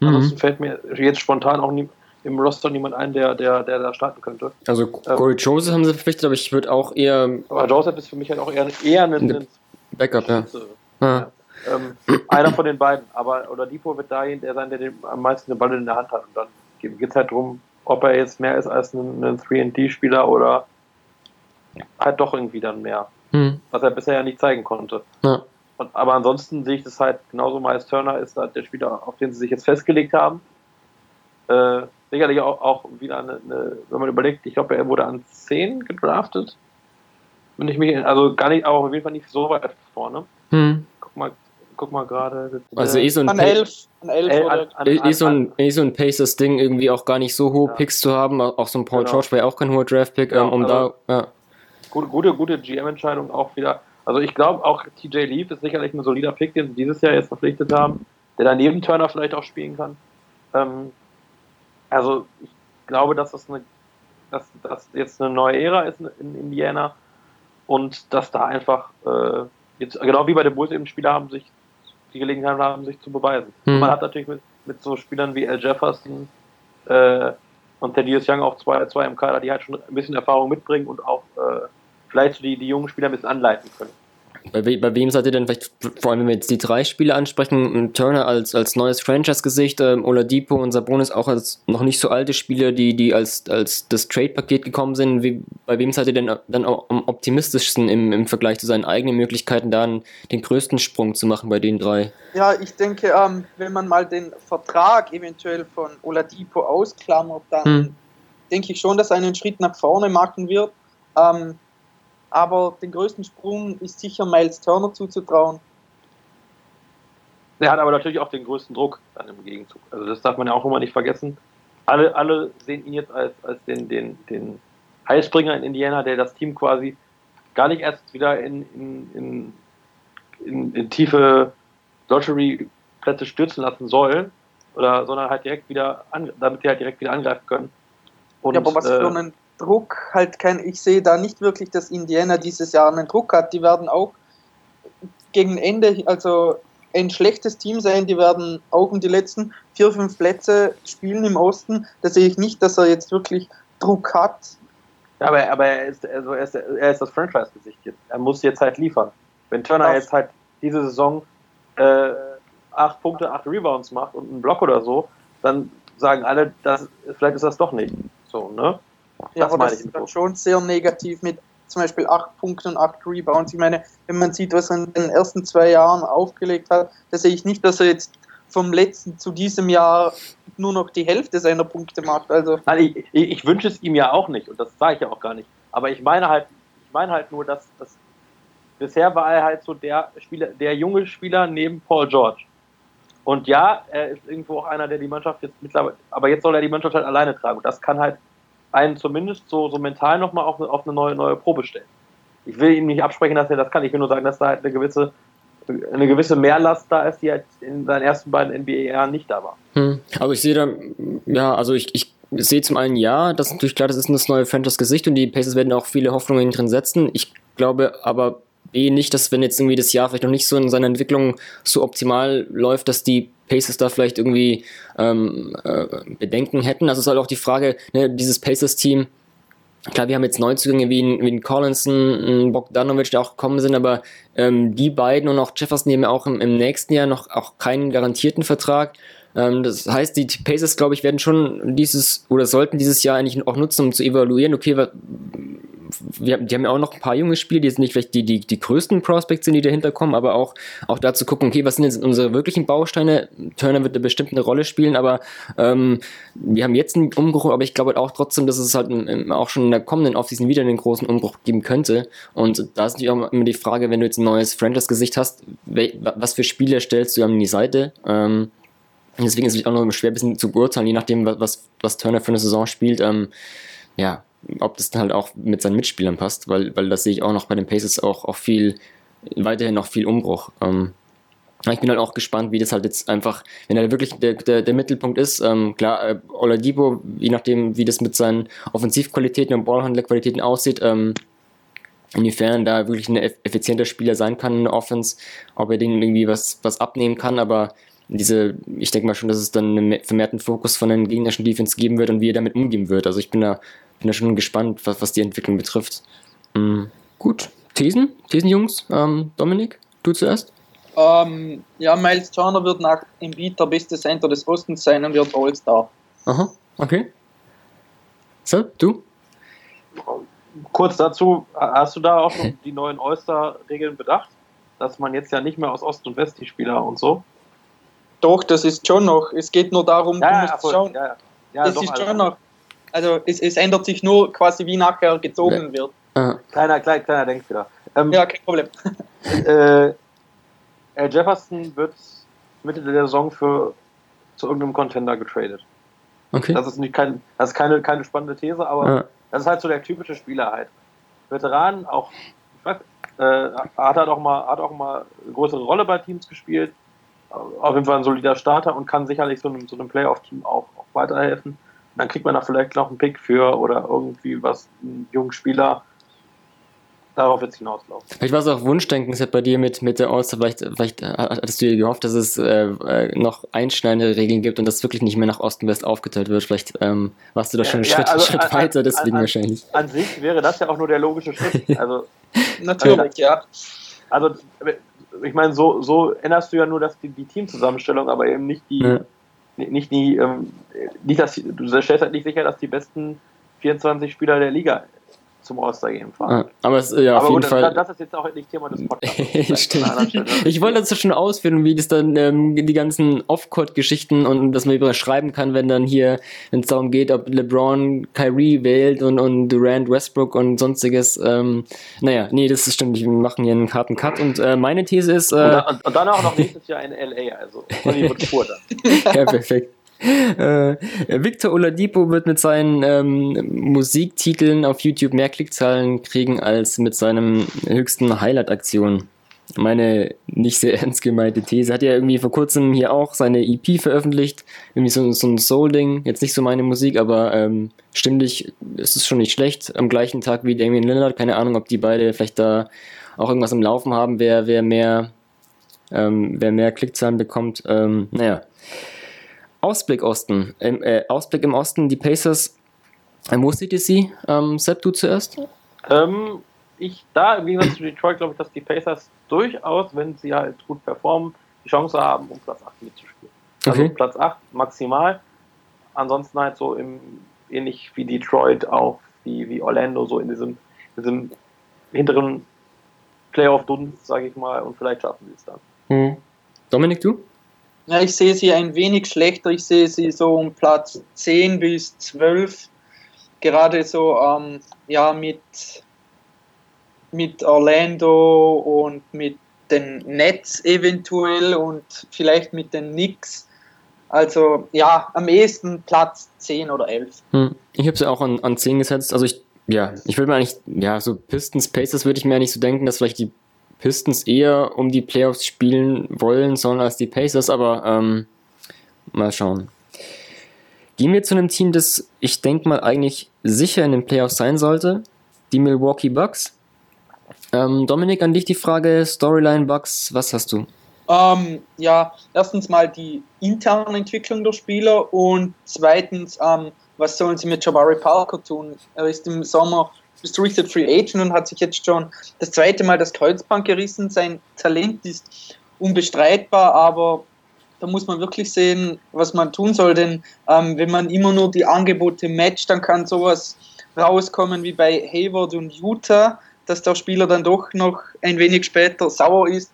Mhm. Ansonsten fällt mir jetzt spontan auch nie, im Roster niemand ein, der, der, der da starten könnte. Also ähm, Corey ähm, Joseph haben sie verpflichtet, aber ich würde auch eher. Aber Joseph ist für mich halt auch eher, eher ein, ein Backup, ja. ja. Ähm, einer von den beiden. Aber oder Depot wird dahin der sein, der den, am meisten den Ball in der Hand hat. Und dann geht es halt darum, ob er jetzt mehr ist als ein, ein 3D-Spieler oder halt doch irgendwie dann mehr. Hm. Was er bisher ja nicht zeigen konnte. Ja. Aber ansonsten sehe ich das halt genauso. Miles Turner ist halt der Spieler, auf den sie sich jetzt festgelegt haben. Äh, sicherlich auch, auch wieder eine, eine, wenn man überlegt, ich glaube, er wurde an 10 gedraftet. Wenn ich mich, also gar nicht, aber auf jeden Fall nicht so weit vorne. Hm. Guck mal, guck mal gerade. Also eh so ein, an 11, an 11 äh, an, an, eh, so ein, eh so ein Pacers-Ding, irgendwie auch gar nicht so hohe ja. Picks zu haben. Auch so ein Paul genau. George war ja auch kein hoher Draft-Pick, genau, ähm, um also da. Ja. Gute, gute, gute GM-Entscheidung auch wieder. Also ich glaube auch TJ Leaf ist sicherlich ein solider Pick, den sie dieses Jahr jetzt verpflichtet haben, der daneben Turner vielleicht auch spielen kann. Ähm, also ich glaube, dass das eine, dass das jetzt eine neue Ära ist in Indiana und dass da einfach äh, jetzt genau wie bei den Bulls eben Spieler haben sich die Gelegenheit haben, sich zu beweisen. Mhm. Man hat natürlich mit, mit so Spielern wie Al Jefferson äh, und Thaddeus Young auch zwei, zwei im Kader, die halt schon ein bisschen Erfahrung mitbringen und auch äh, vielleicht so die, die jungen Spieler ein bisschen anleiten können. Bei, we bei wem seid ihr denn vielleicht, vor allem wenn wir jetzt die drei Spiele ansprechen, Turner als, als neues Franchise-Gesicht, ähm, Oladipo und Sabonis auch als noch nicht so alte Spieler, die, die als, als das Trade-Paket gekommen sind, wie, bei wem seid ihr denn dann am optimistischsten im, im Vergleich zu seinen eigenen Möglichkeiten, da den größten Sprung zu machen bei den drei? Ja, ich denke, ähm, wenn man mal den Vertrag eventuell von Oladipo ausklammert, dann hm. denke ich schon, dass er einen Schritt nach vorne machen wird. Ähm, aber den größten Sprung ist sicher Miles Turner zuzutrauen. Er hat aber natürlich auch den größten Druck dann im Gegenzug. Also das darf man ja auch immer nicht vergessen. Alle, alle sehen ihn jetzt als, als den, den, den Heilsbringer in Indiana, der das Team quasi gar nicht erst wieder in, in, in, in, tiefe Lottery-Plätze stürzen lassen soll, oder, sondern halt direkt wieder, an, damit die halt direkt wieder angreifen können. Und, ja, aber was äh, für einen Druck halt kein, ich sehe da nicht wirklich, dass Indiana dieses Jahr einen Druck hat. Die werden auch gegen Ende, also ein schlechtes Team sein, die werden auch um die letzten vier, fünf Plätze spielen im Osten. Da sehe ich nicht, dass er jetzt wirklich Druck hat. Aber, aber er, ist, also er, ist, er ist das Franchise-Gesicht jetzt. Er muss jetzt halt liefern. Wenn Turner jetzt halt diese Saison äh, acht Punkte, acht Rebounds macht und einen Block oder so, dann sagen alle, dass, vielleicht ist das doch nicht so, ne? Ja, das aber das ist dann schon sehr negativ mit zum Beispiel 8 Punkten und 8 Rebounds. Ich meine, wenn man sieht, was er in den ersten zwei Jahren aufgelegt hat, da sehe ich nicht, dass er jetzt vom letzten zu diesem Jahr nur noch die Hälfte seiner Punkte macht. Also Nein, ich, ich, ich wünsche es ihm ja auch nicht und das sage ich ja auch gar nicht. Aber ich meine halt, ich meine halt nur, dass, dass bisher war er halt so der Spieler, der junge Spieler neben Paul George. Und ja, er ist irgendwo auch einer, der die Mannschaft jetzt mittlerweile, aber jetzt soll er die Mannschaft halt alleine tragen. Und das kann halt einen zumindest so, so mental nochmal auf, auf eine neue, neue Probe stellen. Ich will ihm nicht absprechen, dass er das kann. Ich will nur sagen, dass da halt eine gewisse, eine gewisse Mehrlast da ist, die halt in seinen ersten beiden NBA-Jahren nicht da war. Hm. Also ich sehe da, ja, also ich, ich sehe zum einen ja, das ist natürlich klar, das ist das neue Franchise-Gesicht und die Pacers werden auch viele Hoffnungen drin setzen. Ich glaube aber B nicht, dass wenn jetzt irgendwie das Jahr vielleicht noch nicht so in seiner Entwicklung so optimal läuft, dass die Pacers da vielleicht irgendwie ähm, äh, Bedenken hätten. Also es ist halt auch die Frage, ne, dieses Pacers-Team, klar, wir haben jetzt Neuzugänge wie ein, wie ein Collinson, Bogdanovic, die auch gekommen sind, aber ähm, die beiden und auch Jefferson, die haben ja auch im, im nächsten Jahr noch auch keinen garantierten Vertrag. Ähm, das heißt, die Pacers, glaube ich, werden schon dieses oder sollten dieses Jahr eigentlich auch nutzen, um zu evaluieren, okay, wir, die haben ja auch noch ein paar junge Spieler, die jetzt nicht vielleicht die, die, die größten Prospects sind, die dahinter kommen, aber auch, auch da zu gucken, okay, was sind jetzt unsere wirklichen Bausteine? Turner wird da bestimmt eine Rolle spielen, aber ähm, wir haben jetzt einen Umbruch, aber ich glaube auch trotzdem, dass es halt auch schon in der kommenden Offseason wieder einen großen Umbruch geben könnte. Und da ist natürlich auch immer die Frage, wenn du jetzt ein neues Franchise-Gesicht hast, was für Spieler stellst du an die Seite? Ähm, Deswegen ist es auch noch schwer ein bisschen zu beurteilen, je nachdem, was, was Turner für eine Saison spielt. Ähm, ja, ob das dann halt auch mit seinen Mitspielern passt, weil, weil das sehe ich auch noch bei den Pacers auch, auch viel, weiterhin noch viel Umbruch. Ähm, ich bin halt auch gespannt, wie das halt jetzt einfach, wenn er wirklich der, der, der Mittelpunkt ist, ähm, klar, äh, Oladipo, je nachdem, wie das mit seinen Offensivqualitäten und Ballhandlerqualitäten aussieht, ähm, inwiefern da wirklich ein effizienter Spieler sein kann in der Offense, ob er denen irgendwie was, was abnehmen kann, aber diese, ich denke mal schon, dass es dann einen vermehrten Fokus von den gegnerischen Defense geben wird und wie er damit umgehen wird. Also ich bin da, bin da schon gespannt, was, was die Entwicklung betrifft. Mhm. Gut. Thesen? Thesen, Jungs? Ähm, Dominik, du zuerst? Ähm, ja, Miles Turner wird nach Embiid der beste Center des Ostens sein und wird All-Star. Aha, okay. So, du? Kurz dazu, hast du da auch die neuen All-Star-Regeln bedacht? Dass man jetzt ja nicht mehr aus Ost und West die Spieler und so? Doch, das ist schon noch. Es geht nur darum, ja, du ja, musst voll, schauen. Ja, ja. das doch, ist also, schon noch. Also es, es ändert sich nur quasi, wie nachher gezogen wird. Ah, Kleiner, kleiner, kleiner Denkfehler. Ähm, Ja, kein Problem. äh, Jefferson wird Mitte der Saison für zu irgendeinem Contender getradet. okay. Das ist nicht kein, das ist keine, keine spannende These, aber Ah, das ist halt so der typische Spieler halt. Veteran, auch ich weiß, äh, hat halt auch mal, hat auch mal eine größere Rolle bei Teams gespielt. Auf jeden Fall ein solider Starter und kann sicherlich so einem, so einem Playoff-Team auch, auch weiterhelfen. Dann kriegt man da vielleicht noch einen Pick für oder irgendwie was, einen jungen Spieler. Darauf wird es hinauslaufen. Vielleicht war es auch Wunschdenken, deshalb bei dir mit, mit der All-Star, vielleicht, vielleicht hattest du dir gehofft, dass es äh, äh, noch einschneidende Regeln gibt und das wirklich nicht mehr nach Osten West aufgeteilt wird. Vielleicht ähm, warst du da schon einen Ja, Schritt, also, Schritt an- weiter, deswegen an- wahrscheinlich. An sich wäre das ja auch nur der logische Schritt. Also, Natürlich, ja. also ich meine, so, so änderst du ja nur das, die, die Teamzusammenstellung, aber eben nicht die, Ja. nicht die, ähm, nicht die, du stellst halt nicht sicher, dass die besten 24 Spieler der Liga zum All-Star-Game fahren. Ah, aber es, ja, auf aber jeden gut, Fall. das, das ist jetzt auch nicht Thema des Podcasts. Stimmt. Ich wollte das schon ausführen, wie das dann ähm, die ganzen Off-Court-Geschichten und dass man überschreiben kann, wenn dann hier, wenn es darum geht, ob LeBron Kyrie wählt und, und Durant Westbrook und sonstiges. Ähm, naja, nee, das ist stimmt. Wir machen hier einen harten Cut und äh, meine These ist. Und, Äh, dann, und, und dann auch noch nächstes Jahr in LA, also Hollywood pur dann. ja, perfekt. Äh, Victor Oladipo wird mit seinen ähm, Musiktiteln auf YouTube mehr Klickzahlen kriegen als mit seinem höchsten Highlight-Aktion. Meine nicht sehr ernst gemeinte These. Hat ja irgendwie vor kurzem hier auch seine EP veröffentlicht. Irgendwie so, so ein Soul-Ding. Jetzt nicht so meine Musik, aber ähm, stimmlich ist es schon nicht schlecht. Am gleichen Tag wie Damien Lillard. Keine Ahnung, ob die beide vielleicht da auch irgendwas im Laufen haben, wer, wer mehr ähm, wer mehr Klickzahlen bekommt. Ähm, naja. Ausblick Osten. Im, äh, Ausblick im Osten, die Pacers. Äh, wo seht ihr sie? Ähm, Sepp, du zuerst? Ähm, ich, da im Gegensatz zu Detroit glaube ich, dass die Pacers durchaus, wenn sie halt gut performen, die Chance haben, um Platz 8 mitzuspielen. Also Okay. Platz 8 maximal. Ansonsten halt so im, ähnlich wie Detroit auch, wie, wie Orlando, so in diesem, diesem hinteren Playoff-Dunst, sage ich mal, und vielleicht schaffen sie es dann. Hm. Dominik, du? Ja, ich sehe sie ein wenig schlechter. Ich sehe sie so um Platz 10 bis 12. Gerade so ähm, ja, mit, mit Orlando und mit den Nets eventuell und vielleicht mit den Knicks. Also ja, am ehesten Platz 10 oder 11. Hm. Ich habe sie auch an, an 10 gesetzt. Also ich, ja, ich würde mir eigentlich, ja, so Pistons, Pacers würde ich mir eigentlich so denken, dass vielleicht die Pistons eher um die Playoffs spielen wollen sollen als die Pacers, aber ähm, mal schauen. Gehen wir zu einem Team, das ich denke mal eigentlich sicher in den Playoffs sein sollte. Die Milwaukee Bucks. Ähm, Dominik, an dich die Frage, Storyline Bucks, was hast du? Ähm, ja, erstens mal die interne Entwicklung der Spieler und zweitens, ähm, was sollen sie mit Jabari Parker tun? Er ist im Sommer restricted free agent und hat sich jetzt schon das zweite Mal das Kreuzband gerissen. Sein Talent ist unbestreitbar, aber da muss man wirklich sehen, was man tun soll, denn ähm, wenn man immer nur die Angebote matcht, dann kann sowas rauskommen wie bei Hayward und Utah, dass der Spieler dann doch noch ein wenig später sauer ist,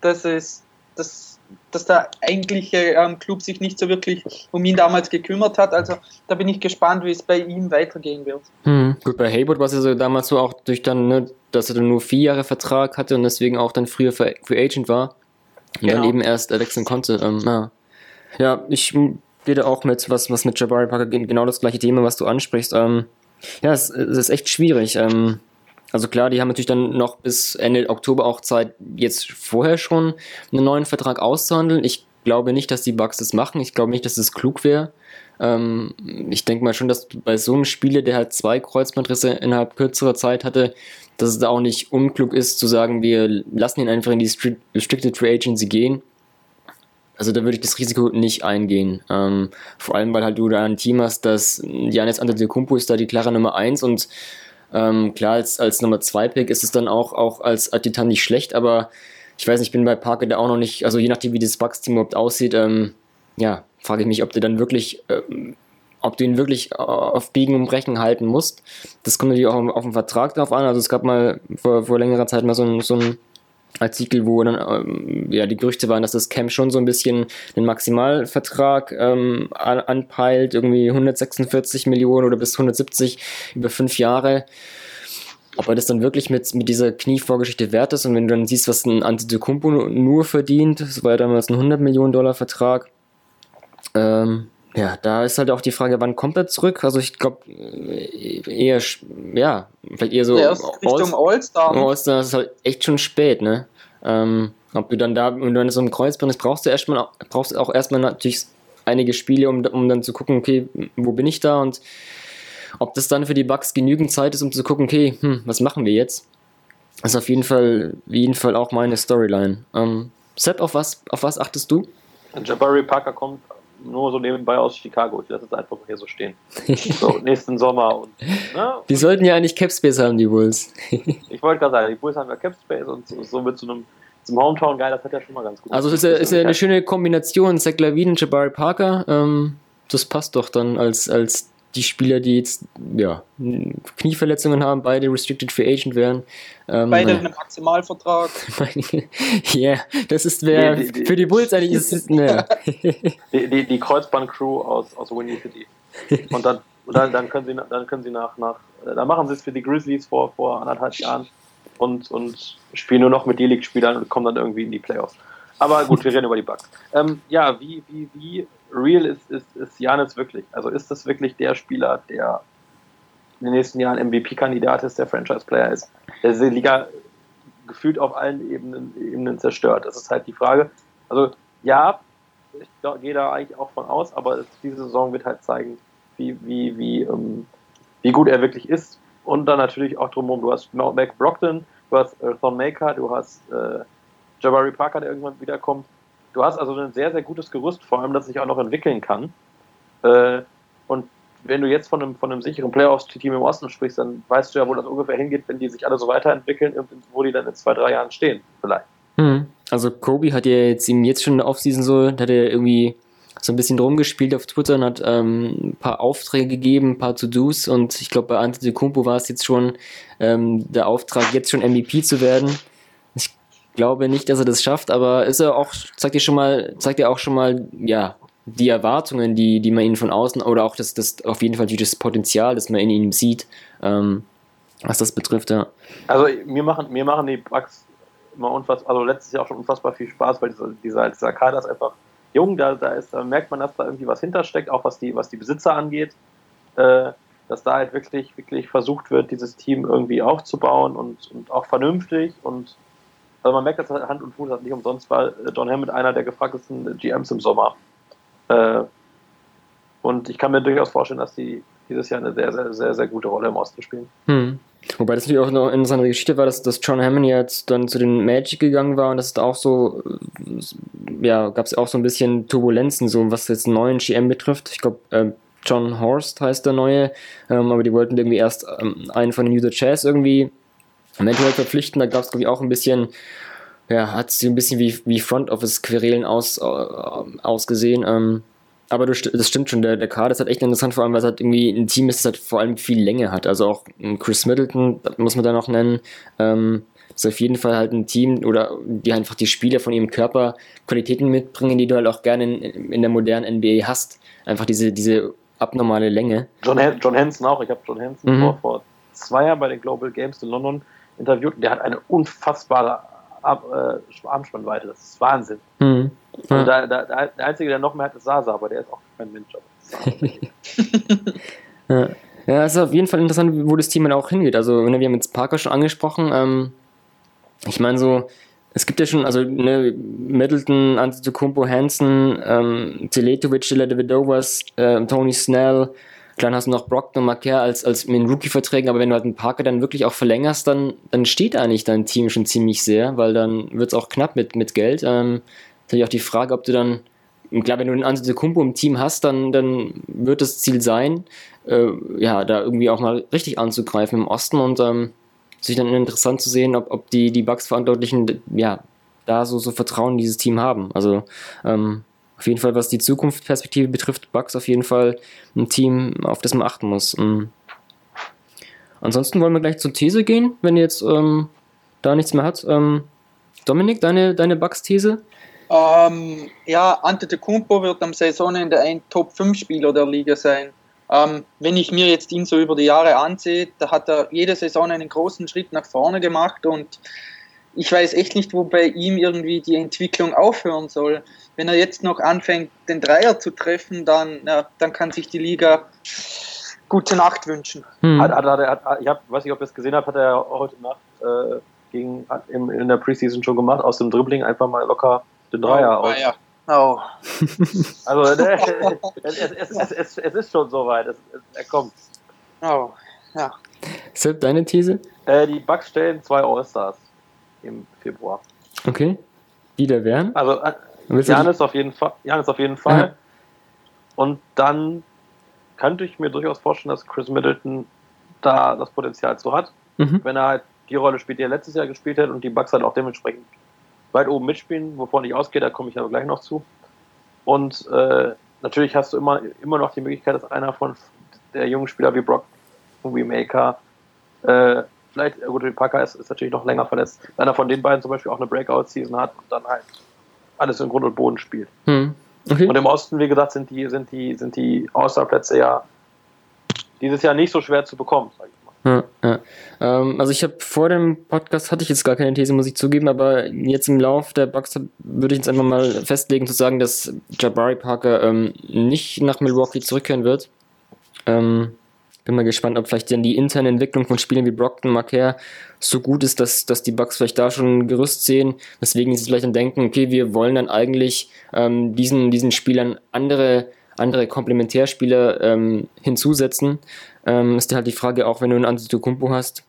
dass es, dass, dass der eigentliche ähm, Club sich nicht so wirklich um ihn damals gekümmert hat. Also da bin ich gespannt, wie es bei ihm weitergehen wird. Hm. Gut, bei Haywood war es ja so damals so auch durch dann, ne, dass er dann nur vier Jahre Vertrag hatte und deswegen auch dann früher Free Agent war und dann Genau. eben erst wechseln konnte. Ähm, ja. Ja, ich gehe da auch mit, was, was mit Jabari Parker genau das gleiche Thema, was du ansprichst. Ähm, ja, es, es, ist echt schwierig. Ähm, also klar, die haben natürlich dann noch bis Ende Oktober auch Zeit, jetzt vorher schon einen neuen Vertrag auszuhandeln. Ich glaube nicht, dass die Bucks das machen. Ich glaube nicht, dass es klug wäre. Ähm, ich denke mal schon, dass bei so einem Spieler, der halt zwei Kreuzbandrisse innerhalb kürzerer Zeit hatte, dass es da auch nicht unklug ist zu sagen, wir lassen ihn einfach in die Restricted Free Agency gehen. Also da würde ich das Risiko nicht eingehen. Ähm, vor allem, weil halt du da ein Team hast, das Janis Antetokounmpo ist da die klare Nummer 1 und ähm, klar, als, als Nummer 2 Pick ist es dann auch, auch als Adjutant nicht schlecht, aber ich weiß nicht, ich bin bei Parker da auch noch nicht, also je nachdem, wie das Bucks-Team überhaupt aussieht, ähm, ja, frage ich mich, ob du dann wirklich, ähm, ob du ihn wirklich auf Biegen und Brechen halten musst. Das kommt natürlich auch auf, auf den Vertrag drauf an. Also es gab mal vor, vor längerer Zeit mal so ein, so ein Artikel, wo dann ähm, ja die Gerüchte waren, dass das Camp schon so ein bisschen den Maximalvertrag ähm, anpeilt, irgendwie 146 Millionen oder bis 170 über fünf Jahre. Ob er das dann wirklich mit, mit dieser Knievorgeschichte wert ist und wenn du dann siehst, was ein Antetokounmpo nur verdient, das war ja damals ein 100 Millionen Dollar Vertrag, ähm, ja, da ist halt auch die Frage, wann kommt er zurück? Also ich glaube äh, eher, ja, vielleicht eher so Richtung All-Star. All-Star ist halt echt schon spät, ne? Ähm, ob du dann da, wenn du so einem Kreuzband bist, brauchst du erstmal, brauchst auch erstmal natürlich einige Spiele, um, um dann zu gucken, okay, wo bin ich da und ob das dann für die Bugs genügend Zeit ist, um zu gucken, okay, hm, was machen wir jetzt? Das ist auf jeden Fall, jeden Fall auch meine Storyline. Ähm, Sepp, auf was, auf was achtest du? Jabari Parker kommt nur so nebenbei aus Chicago. Ich lasse es einfach hier so stehen. so, nächsten Sommer. Und, ne? Die sollten ja eigentlich Capspace haben, die Bulls. ich wollte gerade sagen, die Bulls haben ja Capspace und so, so mit so einem zum Hometown-Guy, das hat ja schon mal ganz gut. Also ist ja, ist ja eine schöne Kombination, Zach Lavin und Jabari Parker. Ähm, das passt doch dann als, als die Spieler, die jetzt ja, Knieverletzungen haben, beide Restricted Free Agent wären. Ähm, beide einen Maximalvertrag. Ja, yeah, das ist wer die, die, für die Bulls eigentlich ist es ne. die, die, die Kreuzband-Crew aus, aus Winnie City. Und dann, dann, dann können sie dann können sie nach, nach dann machen sie es für die Grizzlies vor, vor anderthalb Jahren und, und spielen nur noch mit D-League-Spielern und kommen dann irgendwie in die Playoffs. Aber gut, wir reden über die Bugs. Ähm, ja, wie, wie, wie real ist, ist, ist Janis wirklich? Also ist das wirklich der Spieler, der in den nächsten Jahren MVP-Kandidat ist, der Franchise-Player ist, der diese Liga gefühlt auf allen Ebenen, Ebenen zerstört? Das ist halt die Frage. Also ja, ich gehe da eigentlich auch von aus, aber diese Saison wird halt zeigen, wie, wie, wie, ähm, wie gut er wirklich ist. Und dann natürlich auch drumherum, du hast Mac Brockton, du hast äh, Thon Maker, du hast äh, Jabari Parker, der irgendwann wiederkommt. Du hast also ein sehr, sehr gutes Gerüst, vor allem, das sich auch noch entwickeln kann. Äh, und wenn du jetzt von einem, von einem sicheren Playoffs-Team im Osten sprichst, dann weißt du ja, wo das ungefähr hingeht, wenn die sich alle so weiterentwickeln und wo die dann in zwei, drei Jahren stehen, vielleicht. Hm. Also Kobe hat ja jetzt ihm jetzt schon in der Offseason so, hat er irgendwie so ein bisschen rumgespielt auf Twitter und hat ähm, ein paar Aufträge gegeben, ein paar To-Dos und ich glaube bei Antetokounmpo war es jetzt schon ähm, der Auftrag, jetzt schon MVP zu werden glaube nicht, dass er das schafft, aber ist er auch, zeigt dir schon mal, zeigt dir auch schon mal, ja, die Erwartungen, die, die man ihnen von außen oder auch das, das auf jeden Fall das Potenzial, das man in ihm sieht, ähm, was das betrifft, ja. Also mir machen, mir machen die Bugs immer unfassbar, also letztes Jahr auch schon unfassbar viel Spaß, weil dieser, dieser, dieser Kader ist einfach jung, da, da, ist, da merkt man, dass da irgendwie was hintersteckt, auch was die, was die Besitzer angeht, äh, dass da halt wirklich, wirklich versucht wird, dieses Team irgendwie aufzubauen und, und auch vernünftig und also man merkt, dass Hand und Fuß hat. Nicht umsonst äh, John Hammond einer der gefragtesten GMs im Sommer. Äh, und ich kann mir durchaus vorstellen, dass die dieses Jahr eine sehr, sehr, sehr, sehr gute Rolle im Osten spielen. Hm. Wobei das natürlich auch noch in seiner Geschichte war, dass, dass John Hammond jetzt dann zu den Magic gegangen war und das ist auch so, äh, ja, gab es auch so ein bisschen Turbulenzen, so was jetzt einen neuen GM betrifft. Ich glaube, äh, John Horst heißt der neue, ähm, aber die wollten irgendwie erst ähm, einen von den User Chess irgendwie eventuell verpflichten. Da gab es, glaube ich, auch ein bisschen, ja, hat sie ein bisschen wie, wie Front Office-Querelen aus, äh, ausgesehen. Ähm, aber du, das stimmt schon, der, der Kader ist halt echt interessant, vor allem, weil es halt irgendwie ein Team ist, das halt vor allem viel Länge hat. Also auch Chris Middleton, muss man da noch nennen. Ähm, ist auf jeden Fall halt ein Team oder die einfach die Spieler von ihrem Körper Qualitäten mitbringen, die du halt auch gerne in, in der modernen NBA hast. Einfach diese, diese abnormale Länge. John, John Hansen auch. Ich habe John Hansen mhm. vor, vor zwei Jahren bei den Global Games in London interviewt und der hat eine unfassbare Ab äh, Armspannweite. Das ist Wahnsinn. Mhm. Also da, da, der Einzige, der noch mehr hat, ist Sasa, aber der ist auch kein Mensch. ja. ja, es ist auf jeden Fall interessant, wo das Team dann auch hingeht. Also, ne, wir haben jetzt Parker schon angesprochen. Ähm, ich meine, so, es gibt ja schon, also ne, Middleton, Antetokounmpo, Hansen, ähm, Teletovic, Davidovas, äh, Tony Snell, Klar hast du noch Brockton und Marquer als, als mit den Rookie-Verträgen, aber wenn du halt einen Parker dann wirklich auch verlängerst, dann, dann steht eigentlich dein Team schon ziemlich sehr, weil dann wird es auch knapp mit, mit Geld. Ähm, natürlich auch die Frage, ob du dann, klar, wenn du einen Antetokounmpo im Team hast, dann, dann wird das Ziel sein, äh, ja, da irgendwie auch mal richtig anzugreifen im Osten und ähm, sich dann interessant zu sehen, ob, ob die, die Bugs-Verantwortlichen, ja, da so, so Vertrauen in dieses Team haben. Also, ähm, auf jeden Fall, was die Zukunftsperspektive betrifft, Bugs auf jeden Fall ein Team, auf das man achten muss. Mhm. Ansonsten wollen wir gleich zur These gehen, wenn ihr jetzt ähm, da nichts mehr hat. Ähm, Dominik, deine, deine Bugs-These? Ähm, ja, Antetokounmpo wird am Saisonende ein Top-5-Spieler der Liga sein. Ähm, wenn ich mir jetzt ihn so über die Jahre ansehe, da hat er jede Saison einen großen Schritt nach vorne gemacht und ich weiß echt nicht, wo bei ihm irgendwie die Entwicklung aufhören soll. Wenn er jetzt noch anfängt, den Dreier zu treffen, dann, ja, dann kann sich die Liga gute Nacht wünschen. Hm. Hat, hat, hat, hat, ich hab, weiß nicht, ob ihr es gesehen habt, hat er heute Nacht äh, gegen, in, in der Preseason schon gemacht, aus dem Dribbling einfach mal locker den Dreier oh, aus. Ja. Oh. Also ne, es, es, es, es, ist schon soweit, er kommt. Oh, ja. Sepp, deine These? Äh, die Bugs stellen zwei All-Stars im Februar. Okay. Die da wären? Also äh, Janis auf jeden Fall. Janis auf jeden Fall. Ja. Und dann könnte ich mir durchaus vorstellen, dass Chris Middleton da das Potenzial zu hat. Mhm. Wenn er halt die Rolle spielt, die er letztes Jahr gespielt hat und die Bucks halt auch dementsprechend weit oben mitspielen, wovon ich ausgehe, da komme ich aber gleich noch zu. Und äh, natürlich hast du immer, immer noch die Möglichkeit, dass einer von der jungen Spieler wie Brock, wie Maker, äh, vielleicht, gut, Parker ist, ist natürlich noch länger verletzt, einer von den beiden zum Beispiel auch eine Breakout-Season hat und dann halt alles in Grund und Boden spielt. Hm. Okay. Und im Osten, wie gesagt, sind die, sind die, sind die All-Star-Plätze ja dieses Jahr nicht so schwer zu bekommen, sag ich ja, ja. Ähm, also ich habe vor dem Podcast hatte ich jetzt gar keine These, muss ich zugeben, aber jetzt im Lauf der Bugs würde ich jetzt einfach mal festlegen zu sagen, dass Jabari Parker ähm, nicht nach Milwaukee zurückkehren wird. Ähm, bin mal gespannt, ob vielleicht dann die interne Entwicklung von Spielern wie Brockton, Marquer so gut ist, dass, dass die Bugs vielleicht da schon ein Gerüst sehen, weswegen sie vielleicht dann denken, okay, wir wollen dann eigentlich ähm, diesen, diesen Spielern andere, andere Komplementärspieler ähm, hinzusetzen. Ähm, ist halt die Frage, auch wenn du einen Antetokounmpo hast,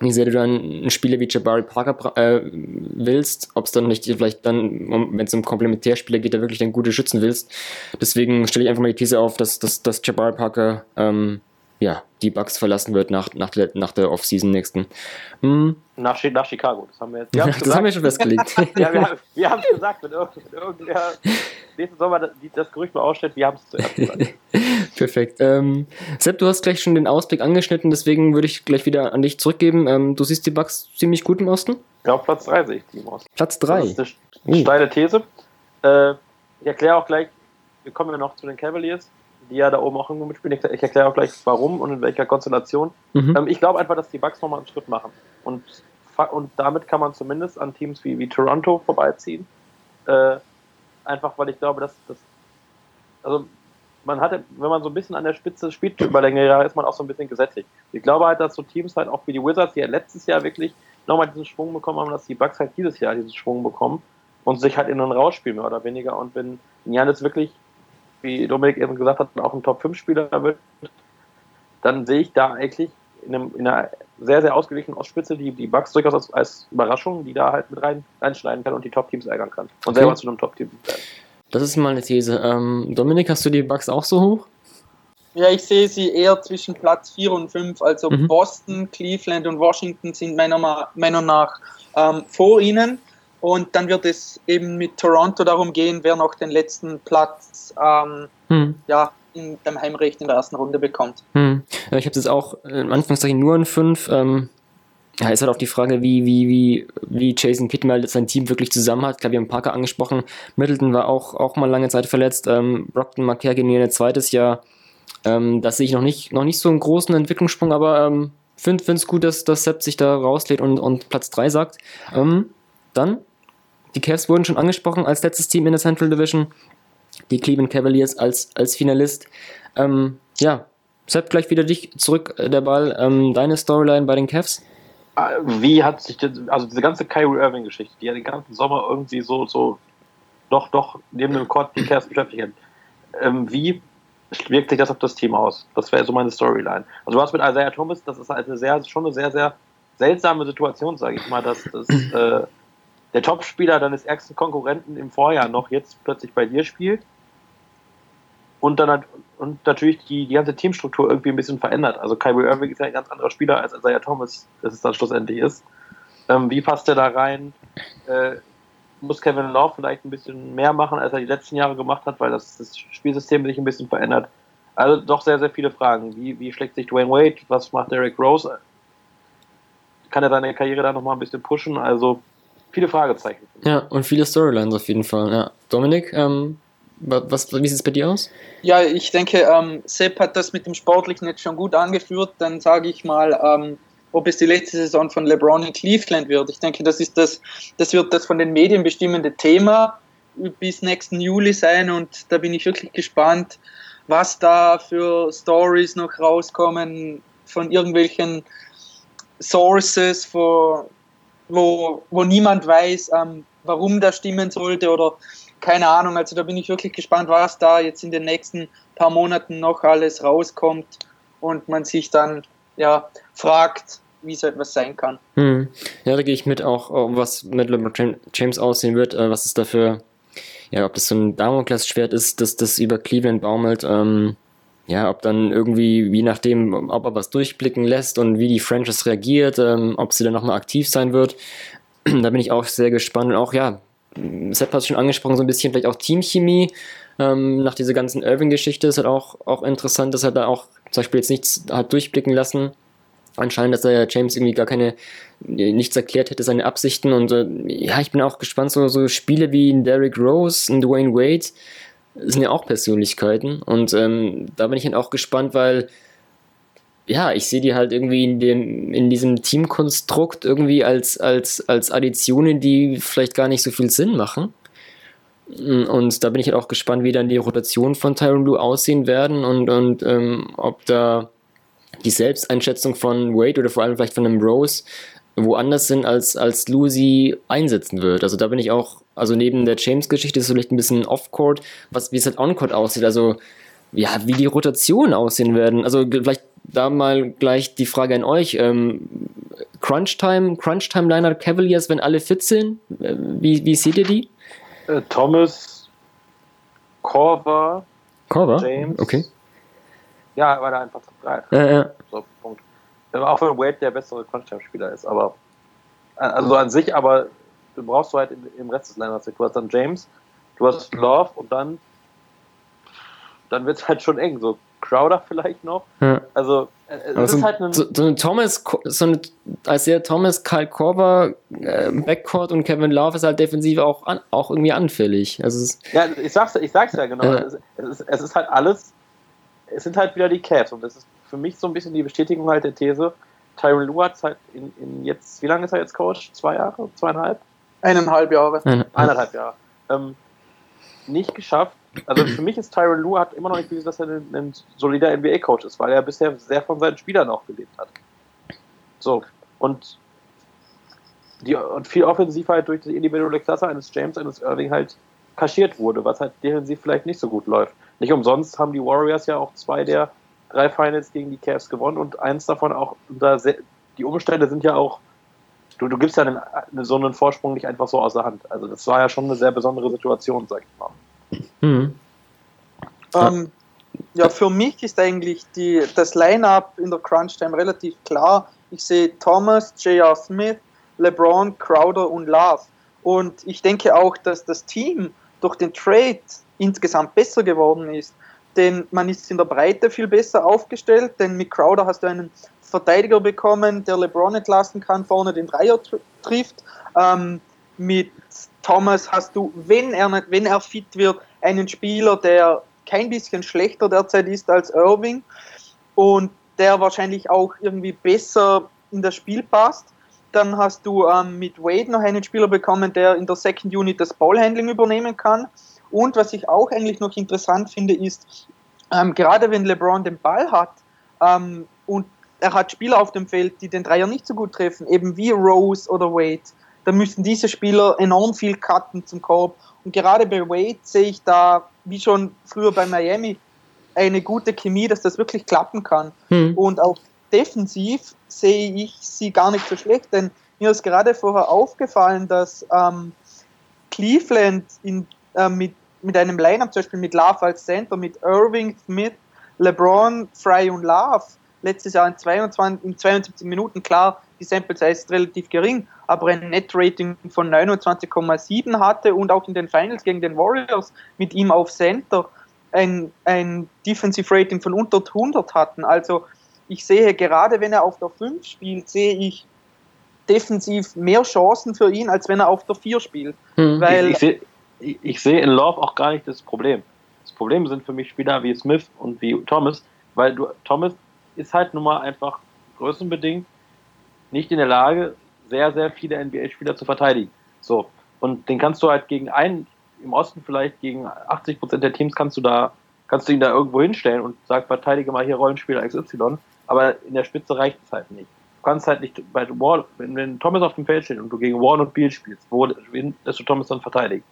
wie sehr du dann einen Spieler wie Jabari Parker äh, willst, ob es dann nicht vielleicht dann, wenn es um Komplementärspieler geht, da wirklich dann gute schützen willst. Deswegen stelle ich einfach mal die These auf, dass, dass, dass Jabari Parker ähm, ja, die Bugs verlassen wird nach, nach der, nach der Offseason nächsten. Hm. Nach, nach Chicago, das haben wir jetzt. Wir das gesagt. haben wir schon festgelegt. ja, wir, haben, wir haben es gesagt, wenn, irgendwer nächsten Sommer das, das Gerücht mal ausstellt, wir haben es zuerst gesagt. Perfekt. Ähm, Sepp, du hast gleich schon den Ausblick angeschnitten, deswegen würde ich gleich wieder an dich zurückgeben. Ähm, du siehst die Bugs ziemlich gut im Osten? Ja, auf Platz 3 sehe ich die im Osten. Platz 3? Das ist eine steile These. Äh, ich erkläre auch gleich, wir kommen ja noch zu den Cavaliers die ja da oben auch irgendwo mitspielen. Ich, erkläre auch gleich warum und in welcher Konstellation. Mhm. Ähm, ich glaube einfach, dass die Bucks nochmal einen Schritt machen. Und, und damit kann man zumindest an Teams wie, wie Toronto vorbeiziehen. Äh, einfach weil ich glaube, dass das. Also man hatte, wenn man so ein bisschen an der Spitze spielt über längere Jahre, ist man auch so ein bisschen gesättigt. Ich glaube halt, dass so Teams halt auch wie die Wizards, die ja letztes Jahr wirklich nochmal diesen Schwung bekommen haben, dass die Bucks halt dieses Jahr diesen Schwung bekommen und sich halt in einen rausspielen, mehr oder weniger. Und wenn Janis wirklich wie Dominik eben gesagt hat, auch ein Top-5-Spieler wird, dann sehe ich da eigentlich in, einem, in, einer sehr, sehr ausgeglichenen Ostspitze die, die Bugs durchaus als, als, Überraschung, die da halt mit rein, reinschneiden kann und die Top-Teams ärgern kann. Und okay. selber zu einem Top-Team werden. Das ist mal eine These. Ähm, Dominik, hast du die Bugs auch so hoch? Ja, ich sehe sie eher zwischen Platz 4 und 5. Also mhm. Boston, Cleveland und Washington sind meiner Meinung nach ähm, vor ihnen. Und dann wird es eben mit Toronto darum gehen, wer noch den letzten Platz ähm, hm. ja, in, beim Heimrecht in der ersten Runde bekommt. Hm. Ich habe jetzt auch am Anfangszeichen nur in 5. Ähm, ja, ist halt auch die Frage, wie, wie, wie, wie Jason mal sein Team wirklich zusammen hat. Ich glaube, wir haben Parker angesprochen. Middleton war auch, auch mal lange Zeit verletzt. Ähm, Brockton Marquer gegen ein zweites Jahr. Ähm, das sehe ich noch nicht, noch nicht so einen großen Entwicklungssprung, aber ähm, finde es gut, dass, dass Sepp sich da rauslädt und, und Platz 3 sagt. Ähm, dann die Cavs wurden schon angesprochen als letztes Team in der Central Division. Die Cleveland Cavaliers als, als Finalist. Ähm, ja, Sepp, gleich wieder dich zurück, äh, der Ball. Ähm, deine Storyline bei den Cavs? Äh, wie hat sich das, also diese ganze Kyrie Irving-Geschichte, die ja den ganzen Sommer irgendwie so, so doch, doch neben dem Court die Cavs beschäftigt hat, ähm, wie wirkt sich das auf das Team aus? Das wäre so meine Storyline. Also du hast mit Isaiah Thomas, das ist halt eine sehr, schon eine sehr, sehr seltsame Situation, sage ich mal, dass, dass äh, der Topspieler deines ärgsten Konkurrenten im Vorjahr noch jetzt plötzlich bei dir spielt und dann hat, und natürlich die, die ganze Teamstruktur irgendwie ein bisschen verändert. Also Kyrie Irving ist ja ein ganz anderer Spieler als Isaiah Thomas, das es dann schlussendlich ist. Ähm, wie passt der da rein? Äh, muss Kevin Love vielleicht ein bisschen mehr machen, als er die letzten Jahre gemacht hat, weil das, das Spielsystem sich ein bisschen verändert. Also doch sehr, sehr viele Fragen. Wie, wie schlägt sich Dwayne Wade? Was macht Derek Rose? Kann er seine Karriere da nochmal ein bisschen pushen? Also viele Fragezeichen. Ja, und viele Storylines auf jeden Fall. Ja. Dominik, ähm, was, wie sieht es bei dir aus? Ja, ich denke, ähm, Sepp hat das mit dem Sportlichen jetzt schon gut angeführt. Dann sage ich mal, ähm, ob es die letzte Saison von LeBron in Cleveland wird. Ich denke, das ist das, das wird das von den Medien bestimmende Thema bis nächsten Juli sein und da bin ich wirklich gespannt, was da für Stories noch rauskommen von irgendwelchen Sources, wo, wo, wo niemand weiß, ähm, warum das stimmen sollte oder keine Ahnung. Also da bin ich wirklich gespannt, was da jetzt in den nächsten paar Monaten noch alles rauskommt und man sich dann ja fragt, wie so etwas sein kann. Hm. Ja, da gehe ich mit auch, was mit LeBron James aussehen wird, äh, was es dafür, ja, ob das so ein Damoklesschwert ist, dass das über Cleveland baumelt, ähm, ja, ob dann irgendwie, je nachdem, ob er was durchblicken lässt und wie die Franchise reagiert, ähm, ob sie dann nochmal aktiv sein wird, da bin ich auch sehr gespannt und auch, ja, Sepp hat es schon angesprochen, so ein bisschen vielleicht auch Teamchemie. Ähm, nach dieser ganzen Irving-Geschichte ist halt auch, auch interessant, dass er da auch zum Beispiel jetzt nichts hat durchblicken lassen. Anscheinend, dass er ja James irgendwie gar keine, nichts erklärt hätte, seine Absichten. Und äh, ja, ich bin auch gespannt, so, so Spiele wie Derrick Rose und Dwayne Wade sind ja auch Persönlichkeiten. Und ähm, da bin ich halt auch gespannt, weil ja, ich sehe die halt irgendwie in dem, in diesem Teamkonstrukt irgendwie als, als, als Additionen, die vielleicht gar nicht so viel Sinn machen. Und da bin ich halt auch gespannt, wie dann die Rotation von Tyron Lue aussehen werden und, und ähm, ob da die Selbsteinschätzung von Wade oder vor allem vielleicht von einem Rose woanders sind, als, als Lou einsetzen wird. Also da bin ich auch, also neben der James-Geschichte ist es vielleicht ein bisschen Off-Court, was, wie es halt On-Court aussieht. Also ja, wie die Rotationen aussehen werden. Also vielleicht da mal gleich die Frage an euch. Ähm, Crunch-Time, Crunch-Time-Liner Cavaliers, wenn alle fit sind, äh, wie, wie seht ihr die? Äh, Thomas, Corver, Corver? James. Okay. Ja, weil er einfach zu breit. Ja, ja. So, Punkt. Auch wenn Wade der bessere Crunch-Time-Spieler ist, aber äh, also an sich, aber brauchst du halt im, im Rest des Liners. Du hast dann James, du hast Love und dann dann wird es halt schon eng. So Crowder vielleicht noch. Ja. Also es ist so, halt ein so, so eine Thomas, so eine, als der Thomas, Kyle Korver, äh, Backcourt und Kevin Love ist halt defensiv auch, an, auch irgendwie anfällig. Also ja, ich sag's, ich sag's ja genau. Äh, es, ist, es ist halt alles, es sind halt wieder die Cavs und das ist für mich so ein bisschen die Bestätigung halt der These. Tyron Lue hat halt in, in, jetzt, wie lange ist er jetzt Coach? Zwei Jahre? Zweieinhalb? Eineinhalb Jahre. Eineinhalb Jahre. Ähm, nicht geschafft, also für mich ist Tyron Lue hat immer noch nicht bewiesen, dass er ein, ein solider NBA-Coach ist, weil er bisher sehr von seinen Spielern auch gelebt hat. So, und, die, und viel Offensiv halt durch die individuelle Klasse eines James, eines Irving halt kaschiert wurde, was halt defensiv vielleicht nicht so gut läuft. Nicht umsonst haben die Warriors ja auch zwei der drei Finals gegen die Cavs gewonnen und eins davon auch, die Umstände sind ja auch, du, du gibst ja einen, so einen Vorsprung nicht einfach so aus der Hand. Also das war ja schon eine sehr besondere Situation, sag ich mal. Mhm. Ähm, ja, für mich ist eigentlich die, das Line-Up in der Crunch-Time relativ klar. Ich sehe Thomas, J.R. Smith, LeBron, Crowder und Love. Und ich denke auch, dass das Team durch den Trade insgesamt besser geworden ist. Denn man ist in der Breite viel besser aufgestellt, denn mit Crowder hast du einen Verteidiger bekommen, der LeBron entlassen kann, vorne den Dreier trifft. Ähm, mit Thomas hast du, wenn er, nicht, wenn er fit wird, einen Spieler, der kein bisschen schlechter derzeit ist als Irving und der wahrscheinlich auch irgendwie besser in das Spiel passt. Dann hast du ähm, mit Wade noch einen Spieler bekommen, der in der Second Unit das Ballhandling übernehmen kann. Und was ich auch eigentlich noch interessant finde, ist, ähm, gerade wenn LeBron den Ball hat ähm, und er hat Spieler auf dem Feld, die den Dreier nicht so gut treffen, eben wie Rose oder Wade, dann müssen diese Spieler enorm viel cutten zum Korb. Und gerade bei Wade sehe ich da, wie schon früher bei Miami, eine gute Chemie, dass das wirklich klappen kann. Hm. Und auch defensiv sehe ich sie gar nicht so schlecht, denn mir ist gerade vorher aufgefallen, dass ähm, Cleveland in, äh, mit, mit einem Lineup, zum Beispiel mit Love als Center, mit Irving, Smith, LeBron, Fry und Love, letztes Jahr in, 22, in 72 Minuten, klar, die Sample Size ist relativ gering, aber ein Net-Rating von 29,7 hatte und auch in den Finals gegen den Warriors mit ihm auf Center ein, ein Defensive Rating von unter 100 hatten. Also ich sehe gerade, wenn er auf der 5 spielt, sehe ich defensiv mehr Chancen für ihn, als wenn er auf der 4 spielt. Hm. Weil ich, ich, sehe, ich sehe in Love auch gar nicht das Problem. Das Problem sind für mich Spieler wie Smith und wie Thomas, weil du, Thomas ist halt nun mal einfach größenbedingt nicht in der Lage, sehr, sehr viele NBA-Spieler zu verteidigen. So. Und den kannst du halt gegen einen, im Osten vielleicht gegen 80 Prozent der Teams kannst du da, kannst du ihn da irgendwo hinstellen und sag, verteidige mal hier Rollenspieler XY, aber in der Spitze reicht es halt nicht. Du kannst halt nicht bei Wall, wenn, wenn Thomas auf dem Feld steht und du gegen Warren und Beal spielst, wo lässt du Thomas dann verteidigen?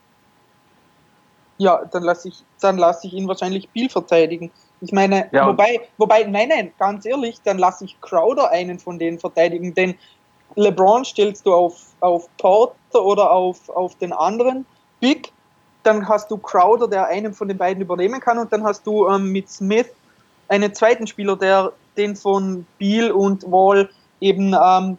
Ja, dann lasse ich, dann lasse ich ihn wahrscheinlich Biel verteidigen. Ich meine, ja, wobei, wobei, nein, nein, ganz ehrlich, dann lasse ich Crowder einen von denen verteidigen, denn LeBron stellst du auf, auf Porter oder auf, auf den anderen Big, dann hast du Crowder, der einen von den beiden übernehmen kann und dann hast du ähm, mit Smith einen zweiten Spieler, der den von Beal und Wall eben, ähm,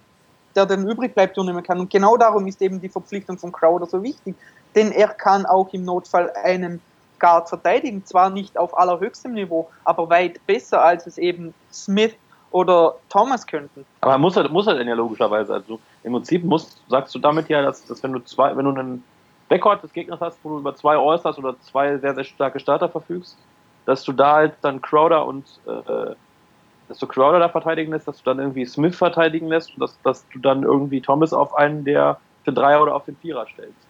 der dann übrig bleibt, übernehmen kann. Und genau darum ist eben die Verpflichtung von Crowder so wichtig, denn er kann auch im Notfall einen Guard verteidigen, zwar nicht auf allerhöchstem Niveau, aber weit besser, als es eben Smith oder Thomas könnten. Aber muss er, muss er denn ja logischerweise, also im Prinzip musst, sagst du damit ja, dass, dass wenn du zwei, wenn du einen Backcourt des Gegners hast, wo du über zwei All-Stars oder zwei sehr, sehr starke Starter verfügst, dass du da halt dann Crowder und äh, dass du Crowder da verteidigen lässt, dass du dann irgendwie Smith verteidigen lässt und dass, dass du dann irgendwie Thomas auf einen der für Dreier oder auf den Vierer stellst.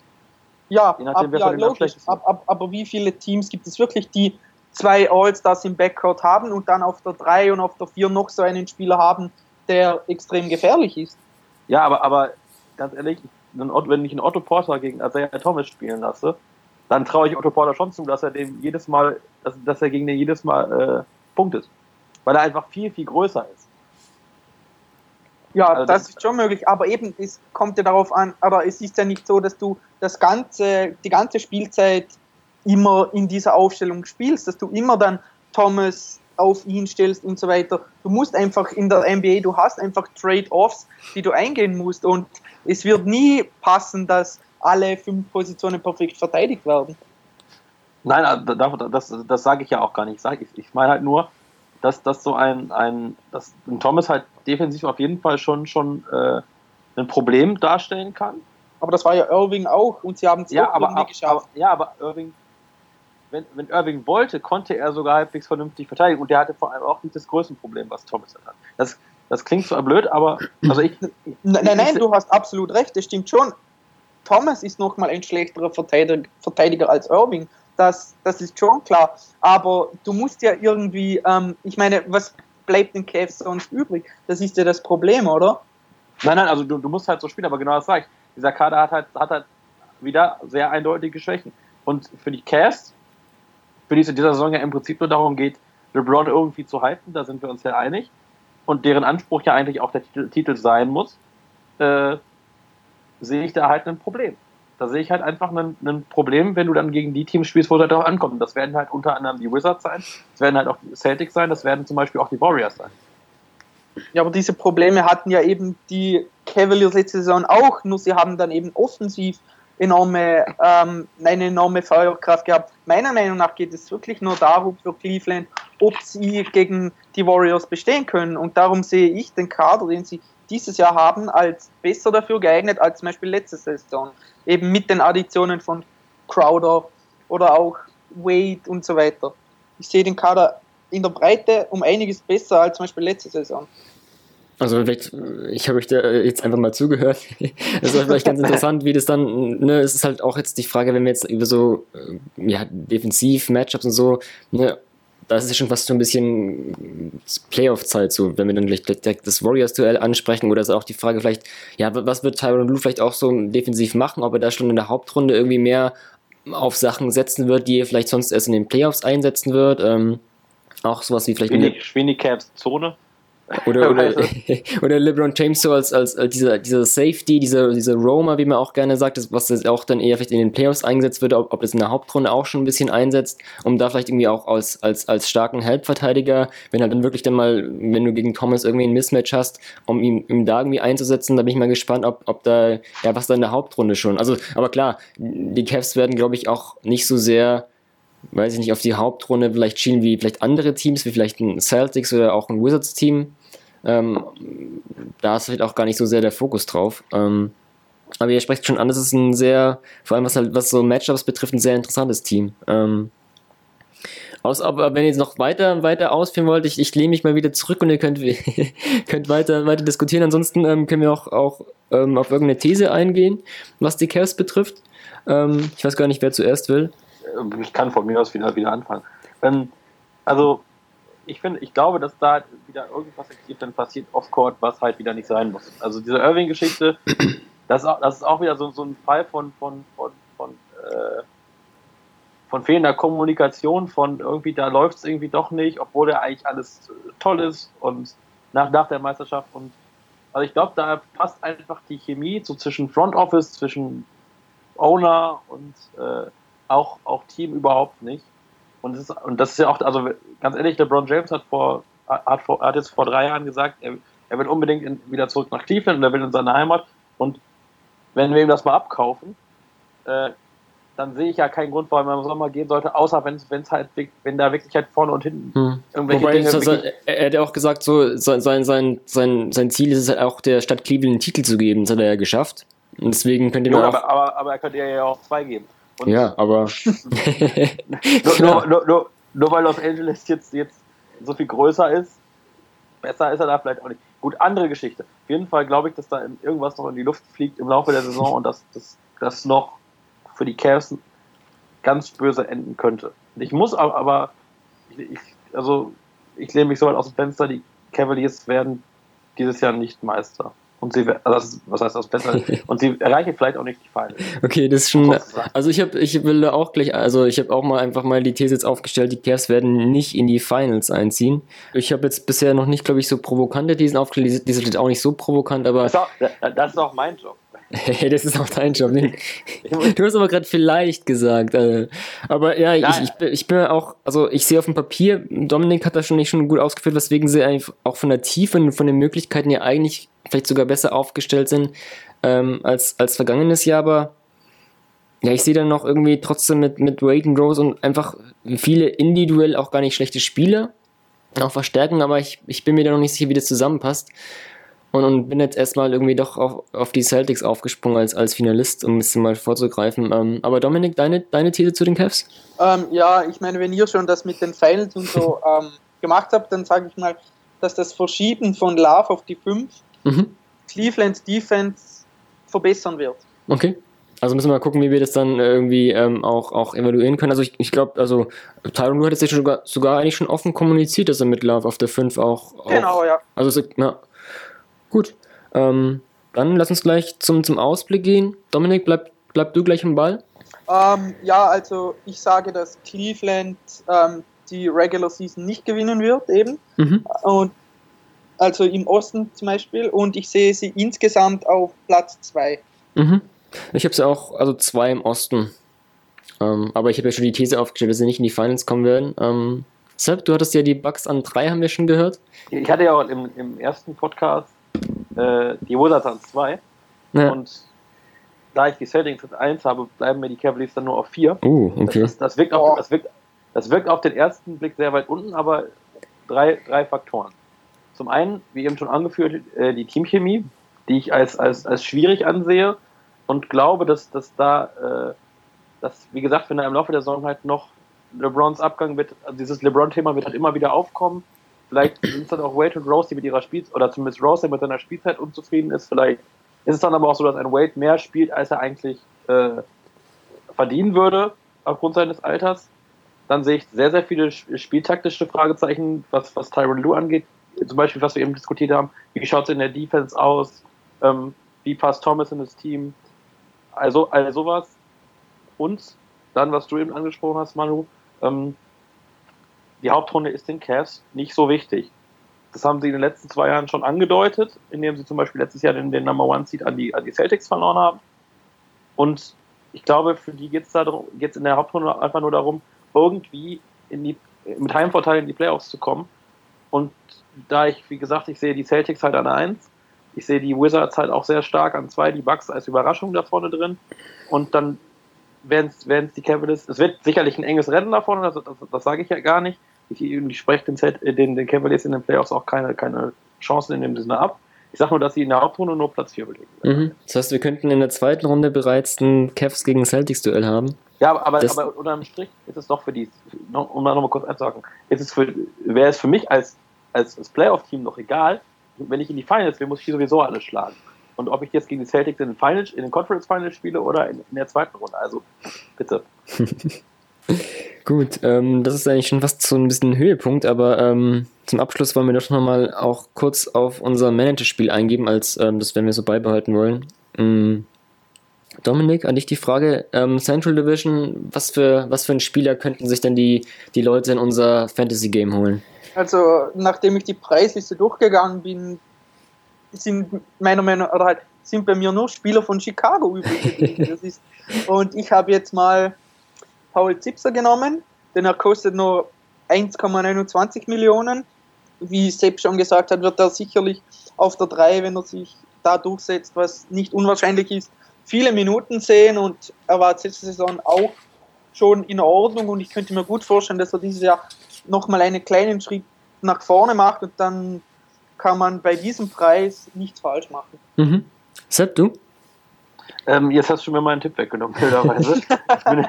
Ja, nachdem, ab, ja logisch, ab, ab, aber wie viele Teams gibt es wirklich, die zwei All-Stars im Backcourt haben und dann auf der 3 und auf der 4 noch so einen Spieler haben, der extrem gefährlich ist? Ja, aber, aber ganz ehrlich, wenn ich einen Otto Porter gegen Isaiah Thomas spielen lasse, dann traue ich Otto Porter schon zu, dass er dem jedes Mal, dass, dass er gegen den jedes Mal äh, punktet. Weil er einfach viel, viel größer ist. Ja, also das, das ist schon möglich, aber eben, es kommt ja darauf an, aber es ist ja nicht so, dass du das ganze, die ganze Spielzeit immer in dieser Aufstellung spielst, dass du immer dann Thomas auf ihn stellst und so weiter. Du musst einfach in der NBA, du hast einfach Trade-offs, die du eingehen musst und es wird nie passen, dass alle fünf Positionen perfekt verteidigt werden. Nein, das, das, das sage ich ja auch gar nicht. Ich, ich meine halt nur, dass, dass so ein, ein, dass ein Thomas halt defensiv auf jeden Fall schon, schon äh, ein Problem darstellen kann. Aber das war ja Irving auch und sie haben es ja, aber, geschafft. Aber, ja, aber Irving, wenn, wenn Irving wollte, konnte er sogar halbwegs vernünftig verteidigen und der hatte vor allem auch nicht das Größenproblem, was Thomas hat. Das, das klingt zwar blöd, aber also ich, nein, nein, nein, du hast absolut recht, das stimmt schon. Thomas ist nochmal ein schlechterer Verteidiger, Verteidiger als Irving das, das ist schon klar. Aber du musst ja irgendwie, ähm, ich meine, was bleibt den Cavs sonst übrig? Das ist ja das Problem, oder? Nein, nein, also du, du musst halt so spielen, aber genau das ich. Dieser Kader hat halt, hat halt wieder sehr eindeutige Schwächen. Und für die Cavs, für die es in dieser Saison ja im Prinzip nur darum geht, LeBron irgendwie zu halten, da sind wir uns ja einig. Und deren Anspruch ja eigentlich auch der Titel, Titel sein muss, äh, sehe ich da halt ein Problem. Da sehe ich halt einfach ein, Problem, wenn du dann gegen die Teams spielst, wo es halt auch ankommt. Das werden halt unter anderem die Wizards sein, das werden halt auch die Celtics sein, das werden zum Beispiel auch die Warriors sein. Ja, aber diese Probleme hatten ja eben die Cavaliers letzte Saison auch, nur sie haben dann eben offensiv enorme, ähm, eine enorme Feuerkraft gehabt. Meiner Meinung nach geht es wirklich nur darum für Cleveland, ob sie gegen die Warriors bestehen können. Und darum sehe ich den Kader, den sie dieses Jahr haben, als besser dafür geeignet als zum Beispiel letzte Saison eben mit den Additionen von Crowder oder auch Wade und so weiter. Ich sehe den Kader in der Breite um einiges besser als zum Beispiel letzte Saison. Also ich habe euch da jetzt einfach mal zugehört. Das ist vielleicht ganz interessant, wie das dann, ne, es ist halt auch jetzt die Frage, wenn wir jetzt über so, äh, ja, Defensiv-Matchups und so, ne, das ist schon fast so ein bisschen Playoff-Zeit, so, wenn wir dann vielleicht direkt das Warriors-Duell ansprechen oder ist auch die Frage vielleicht, ja, was wird Tyron Blue vielleicht auch so defensiv machen, ob er da schon in der Hauptrunde irgendwie mehr auf Sachen setzen wird, die er vielleicht sonst erst in den Playoffs einsetzen wird, ähm, auch sowas wie vielleicht... Schwinicaps Zone. Oder, oder, oder LeBron James so als, als, als dieser, dieser Safety, dieser, dieser Roamer, wie man auch gerne sagt, was auch dann eher vielleicht in den Playoffs eingesetzt wird, ob, ob das in der Hauptrunde auch schon ein bisschen einsetzt, um da vielleicht irgendwie auch als, als, als starken Helpverteidiger, wenn halt dann wirklich dann mal, wenn du gegen Thomas irgendwie ein Mismatch hast, um ihn, ihm da irgendwie einzusetzen, da bin ich mal gespannt, ob, ob da, ja, was da in der Hauptrunde schon. Also, aber klar, die Cavs werden, glaube ich, auch nicht so sehr weiß ich nicht, auf die Hauptrunde vielleicht schielen wie vielleicht andere Teams, wie vielleicht ein Celtics oder auch ein Wizards-Team. Ähm, da ist vielleicht auch gar nicht so sehr der Fokus drauf. Ähm, aber ihr sprecht schon an, das ist ein sehr, vor allem was halt, was so Matchups betrifft, ein sehr interessantes Team. Ähm, aus, aber wenn ihr jetzt noch weiter, weiter ausführen wollt, ich, ich lehne mich mal wieder zurück und ihr könnt, könnt weiter, weiter diskutieren. Ansonsten ähm, können wir auch, auch ähm, auf irgendeine These eingehen, was die Cavs betrifft. Ähm, ich weiß gar nicht, wer zuerst will. Ich kann von mir aus wieder, wieder anfangen. Ähm, also ich finde, ich glaube, dass da wieder irgendwas in Cleveland passiert off-court, was halt wieder nicht sein muss. Also diese Irving-Geschichte, das, das, ist auch wieder so, so ein Fall von, von, von, von, äh, von fehlender Kommunikation, von irgendwie, da läuft es irgendwie doch nicht, obwohl er eigentlich alles toll ist und nach, nach der Meisterschaft und also ich glaube, da passt einfach die Chemie so zwischen Front Office, zwischen Owner und äh, auch, auch Team überhaupt nicht. Und das, ist, und das ist ja auch, also ganz ehrlich, LeBron James hat vor, hat, vor, hat jetzt vor drei Jahren gesagt, er, er will unbedingt in, wieder zurück nach Cleveland und er will in seine Heimat. Und wenn wir ihm das mal abkaufen, äh, dann sehe ich ja keinen Grund, warum er im Sommer gehen sollte, außer wenn es halt, wenn da wirklich halt vorne und hinten hm. irgendwelche Wobei, Dinge. Das, er hat ja auch gesagt, so sein, sein, sein, sein, sein Ziel ist es halt auch, der Stadt Cleveland einen Titel zu geben. Das hat er ja geschafft. Und deswegen könnte man. aber, aber, aber er könnte ja auch zwei geben. Und ja, aber. nur, nur, nur, nur, weil Los Angeles jetzt, jetzt so viel größer ist, besser ist er da vielleicht auch nicht. Gut, andere Geschichte. Auf jeden Fall glaube ich, dass da irgendwas noch in die Luft fliegt im Laufe der Saison und dass das noch für die Cavs ganz böse enden könnte. Ich muss aber, ich, also ich lehne mich so weit aus dem Fenster, die Cavaliers werden dieses Jahr nicht Meister. Und sie, also was heißt das besser? Und sie erreichen vielleicht auch nicht die Finals. Okay, das ist schon. Also ich habe, ich will da auch gleich, also ich habe auch mal einfach mal die These jetzt aufgestellt, die Cavs werden nicht in die Finals einziehen. Ich habe jetzt bisher noch nicht, glaube ich, so provokante Thesen aufgestellt. Die sind auch nicht so provokant, aber. Das ist auch, das ist auch mein Job. Hey, das ist auch dein Job. Du hast aber gerade vielleicht gesagt. Also. Aber ja, ich, ich, ich, bin auch, also ich sehe auf dem Papier, Dominik hat das schon nicht schon gut ausgeführt, weswegen sie eigentlich auch von der Tiefe und von den Möglichkeiten ja eigentlich vielleicht sogar besser aufgestellt sind ähm, als, als vergangenes Jahr, aber ja, ich sehe dann noch irgendwie trotzdem mit, mit Wade und Rose und einfach viele individuell auch gar nicht schlechte Spieler, auch verstärken, aber ich, ich bin mir da noch nicht sicher, wie das zusammenpasst. Und, und bin jetzt erstmal irgendwie doch auf, auf die Celtics aufgesprungen als, als Finalist, um ein bisschen mal vorzugreifen. Ähm, aber Dominik, deine, deine These zu den Cavs? Ähm, ja, ich meine, wenn ihr schon das mit den Finals und so ähm, gemacht habt, dann sage ich mal, dass das Verschieben von Love auf die 5 mhm. Cleveland Defense verbessern wird. Okay. Also müssen wir mal gucken, wie wir das dann irgendwie ähm, auch, auch evaluieren können. Also ich, ich glaube, also Tyron hat es ja sogar, sogar eigentlich schon offen kommuniziert, dass er mit Love auf der 5 auch, auch. Genau, ja. Also ja. Gut. Ähm, dann lass uns gleich zum, zum Ausblick gehen. Dominik, bleib, bleib du gleich im Ball. Ähm, ja, also ich sage, dass Cleveland ähm, die Regular Season nicht gewinnen wird, eben. Mhm. Und also im Osten zum Beispiel, und ich sehe sie insgesamt auf Platz 2. Mhm. Ich habe sie auch, also zwei im Osten. Ähm, aber ich habe ja schon die These aufgestellt, dass sie nicht in die Finals kommen werden. Ähm, Sepp, du hattest ja die Bugs an 3, haben wir schon gehört. Ich hatte ja auch im, im ersten Podcast äh, die Wizards an 2. Ja. Und da ich die Settings an 1 habe, bleiben mir die Cavaliers dann nur auf 4. Uh, okay. Das, das, das, wirkt auf, das, wirkt, das wirkt auf den ersten Blick sehr weit unten, aber drei, drei Faktoren. Zum einen, wie eben schon angeführt, äh, die Teamchemie, die ich als, als, als schwierig ansehe und glaube, dass, dass da, äh, dass, wie gesagt, wenn da im Laufe der Saison halt noch LeBrons Abgang wird, also dieses LeBron-Thema wird halt immer wieder aufkommen. Vielleicht sind es dann auch Wade und Rose, die mit ihrer Spielzeit, oder zumindest Rose, der mit seiner Spielzeit unzufrieden ist. Vielleicht ist es dann aber auch so, dass ein Wade mehr spielt, als er eigentlich äh, verdienen würde, aufgrund seines Alters. Dann sehe ich sehr, sehr viele spieltaktische Fragezeichen, was, was Tyron Lue angeht. Zum Beispiel, was wir eben diskutiert haben. Wie schaut es in der Defense aus? Ähm, wie passt Thomas in das Team? Also, all sowas. Und dann, was du eben angesprochen hast, Manu, ähm, die Hauptrunde ist den Cavs nicht so wichtig. Das haben sie in den letzten zwei Jahren schon angedeutet, indem sie zum Beispiel letztes Jahr den, den Number One Seed an die, an die Celtics verloren haben. Und ich glaube, für die geht es geht's in der Hauptrunde einfach nur darum, irgendwie in die, mit Heimvorteil in die Playoffs zu kommen. Und da ich, wie gesagt, ich sehe die Celtics halt an 1, ich sehe die Wizards halt auch sehr stark an 2, die Bucks als Überraschung da vorne drin. Und dann werden es die Cavaliers, es wird sicherlich ein enges Rennen da vorne, das, das, das sage ich ja gar nicht. Ich, ich spreche den, den, den Cavaliers in den Playoffs auch keine, keine Chancen in dem Sinne ab. Ich sage nur, dass sie in der Hauptrunde nur Platz 4 belegen. Mhm. Das heißt, wir könnten in der zweiten Runde bereits ein Cavs gegen Celtics Duell haben. Ja, aber, das aber unterm Strich ist es doch für die, um mal nochmal kurz einzusagen, wäre es für mich als, als, als Playoff-Team noch egal, wenn ich in die Finals will, muss ich sowieso alle schlagen. Und ob ich jetzt gegen die Celtics in den, Finals, in den Conference Finals spiele oder in, in der zweiten Runde. Also, bitte. Gut, ähm, das ist eigentlich schon fast so ein bisschen ein Höhepunkt, aber ähm, zum Abschluss wollen wir doch nochmal auch kurz auf unser Managerspiel eingeben, als ähm, das werden wir so beibehalten wollen. Ähm, Dominik, an dich die Frage, ähm, Central Division, was für, was für einen Spieler könnten sich denn die, die Leute in unser Fantasy-Game holen? Also, nachdem ich die Preisliste durchgegangen bin, sind meiner Meinung nach, oder halt, sind bei mir nur Spieler von Chicago übrig und ich habe jetzt mal Paul Zipser genommen, denn er kostet nur 1,29 Millionen. Wie Sepp schon gesagt hat, wird er sicherlich auf der 3, wenn er sich da durchsetzt, was nicht unwahrscheinlich ist, viele Minuten sehen und er war letzte Saison auch schon in Ordnung und ich könnte mir gut vorstellen, dass er dieses Jahr nochmal einen kleinen Schritt nach vorne macht und dann kann man bei diesem Preis nichts falsch machen. Mhm. Sepp, du? Ähm, jetzt hast du mir meinen Tipp weggenommen, ich, bin,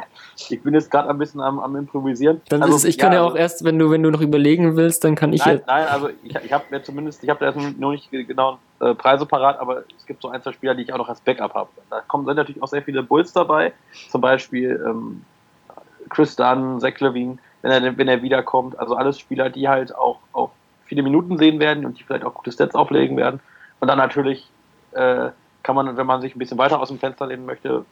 ich bin jetzt gerade ein bisschen am, am Improvisieren. Dann also, ist, ich kann ja, ja auch also, erst, wenn du, wenn du noch überlegen willst, dann kann ich nein, Nein, also ich, ich habe mir zumindest, ich habe da jetzt noch nicht genau äh, Preise parat, aber es gibt so ein, zwei Spieler, die ich auch noch als Backup habe. Da kommen sind natürlich auch sehr viele Bulls dabei, zum Beispiel ähm, Chris Dunn, Zach Levine, wenn er, wenn er wiederkommt. Also alles Spieler, die halt auch, auch viele Minuten sehen werden und die vielleicht auch gute Stats auflegen werden. Und dann natürlich äh, kann man, wenn man sich ein bisschen weiter aus dem Fenster lehnen möchte,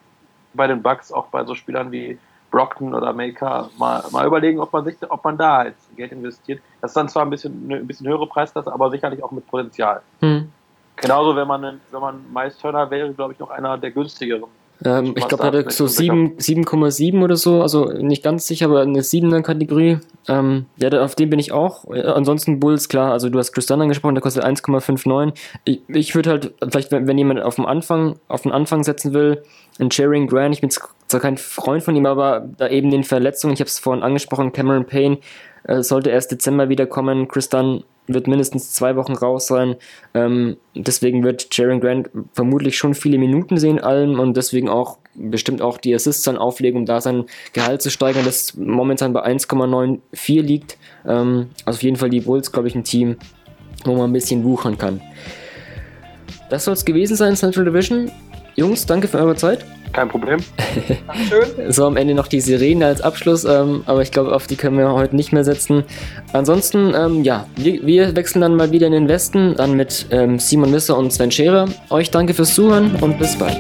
bei den Bucks auch bei so Spielern wie Brockton oder Maker mal, mal überlegen, ob man sich, ob man da halt Geld investiert. Das ist dann zwar ein bisschen eine ein bisschen höhere Preisklasse, aber sicherlich auch mit Potenzial. Hm. Genauso, wenn man wenn man Miles Turner wäre, glaube ich, noch einer der günstigeren ähm, ich glaube, er hatte so 7,7 oder so, also nicht ganz sicher, aber eine 7er Kategorie. Ähm, ja, auf den bin ich auch. Ansonsten Bulls, klar, also du hast Tristan angesprochen, der kostet 1,59. Ich, ich würde halt, vielleicht, wenn, wenn, jemand auf dem Anfang, auf den Anfang setzen will, ein Sharing Grant, ich bin zwar kein Freund von ihm, aber da eben den Verletzungen, ich habe es vorhin angesprochen, Cameron Payne äh, sollte erst Dezember wiederkommen, Chris Dunn wird mindestens zwei Wochen raus sein. Ähm, deswegen wird Jaron Grant vermutlich schon viele Minuten sehen allem und deswegen auch bestimmt auch die Assists dann auflegen, um da sein Gehalt zu steigern, das momentan bei 1,94 liegt. Ähm, also auf jeden Fall die Bulls, glaube ich, ein Team, wo man ein bisschen wuchern kann. Das soll es gewesen sein, Central Division. Jungs, danke für eure Zeit. Kein Problem. So am Ende noch die Sirene als Abschluss, ähm, aber ich glaube, auf die können wir heute nicht mehr setzen. Ansonsten, ähm, ja, wir, wir, wechseln dann mal wieder in den Westen, dann mit ähm, Simon Wisser und Sven Scherer. Euch danke fürs Zuhören und bis bald.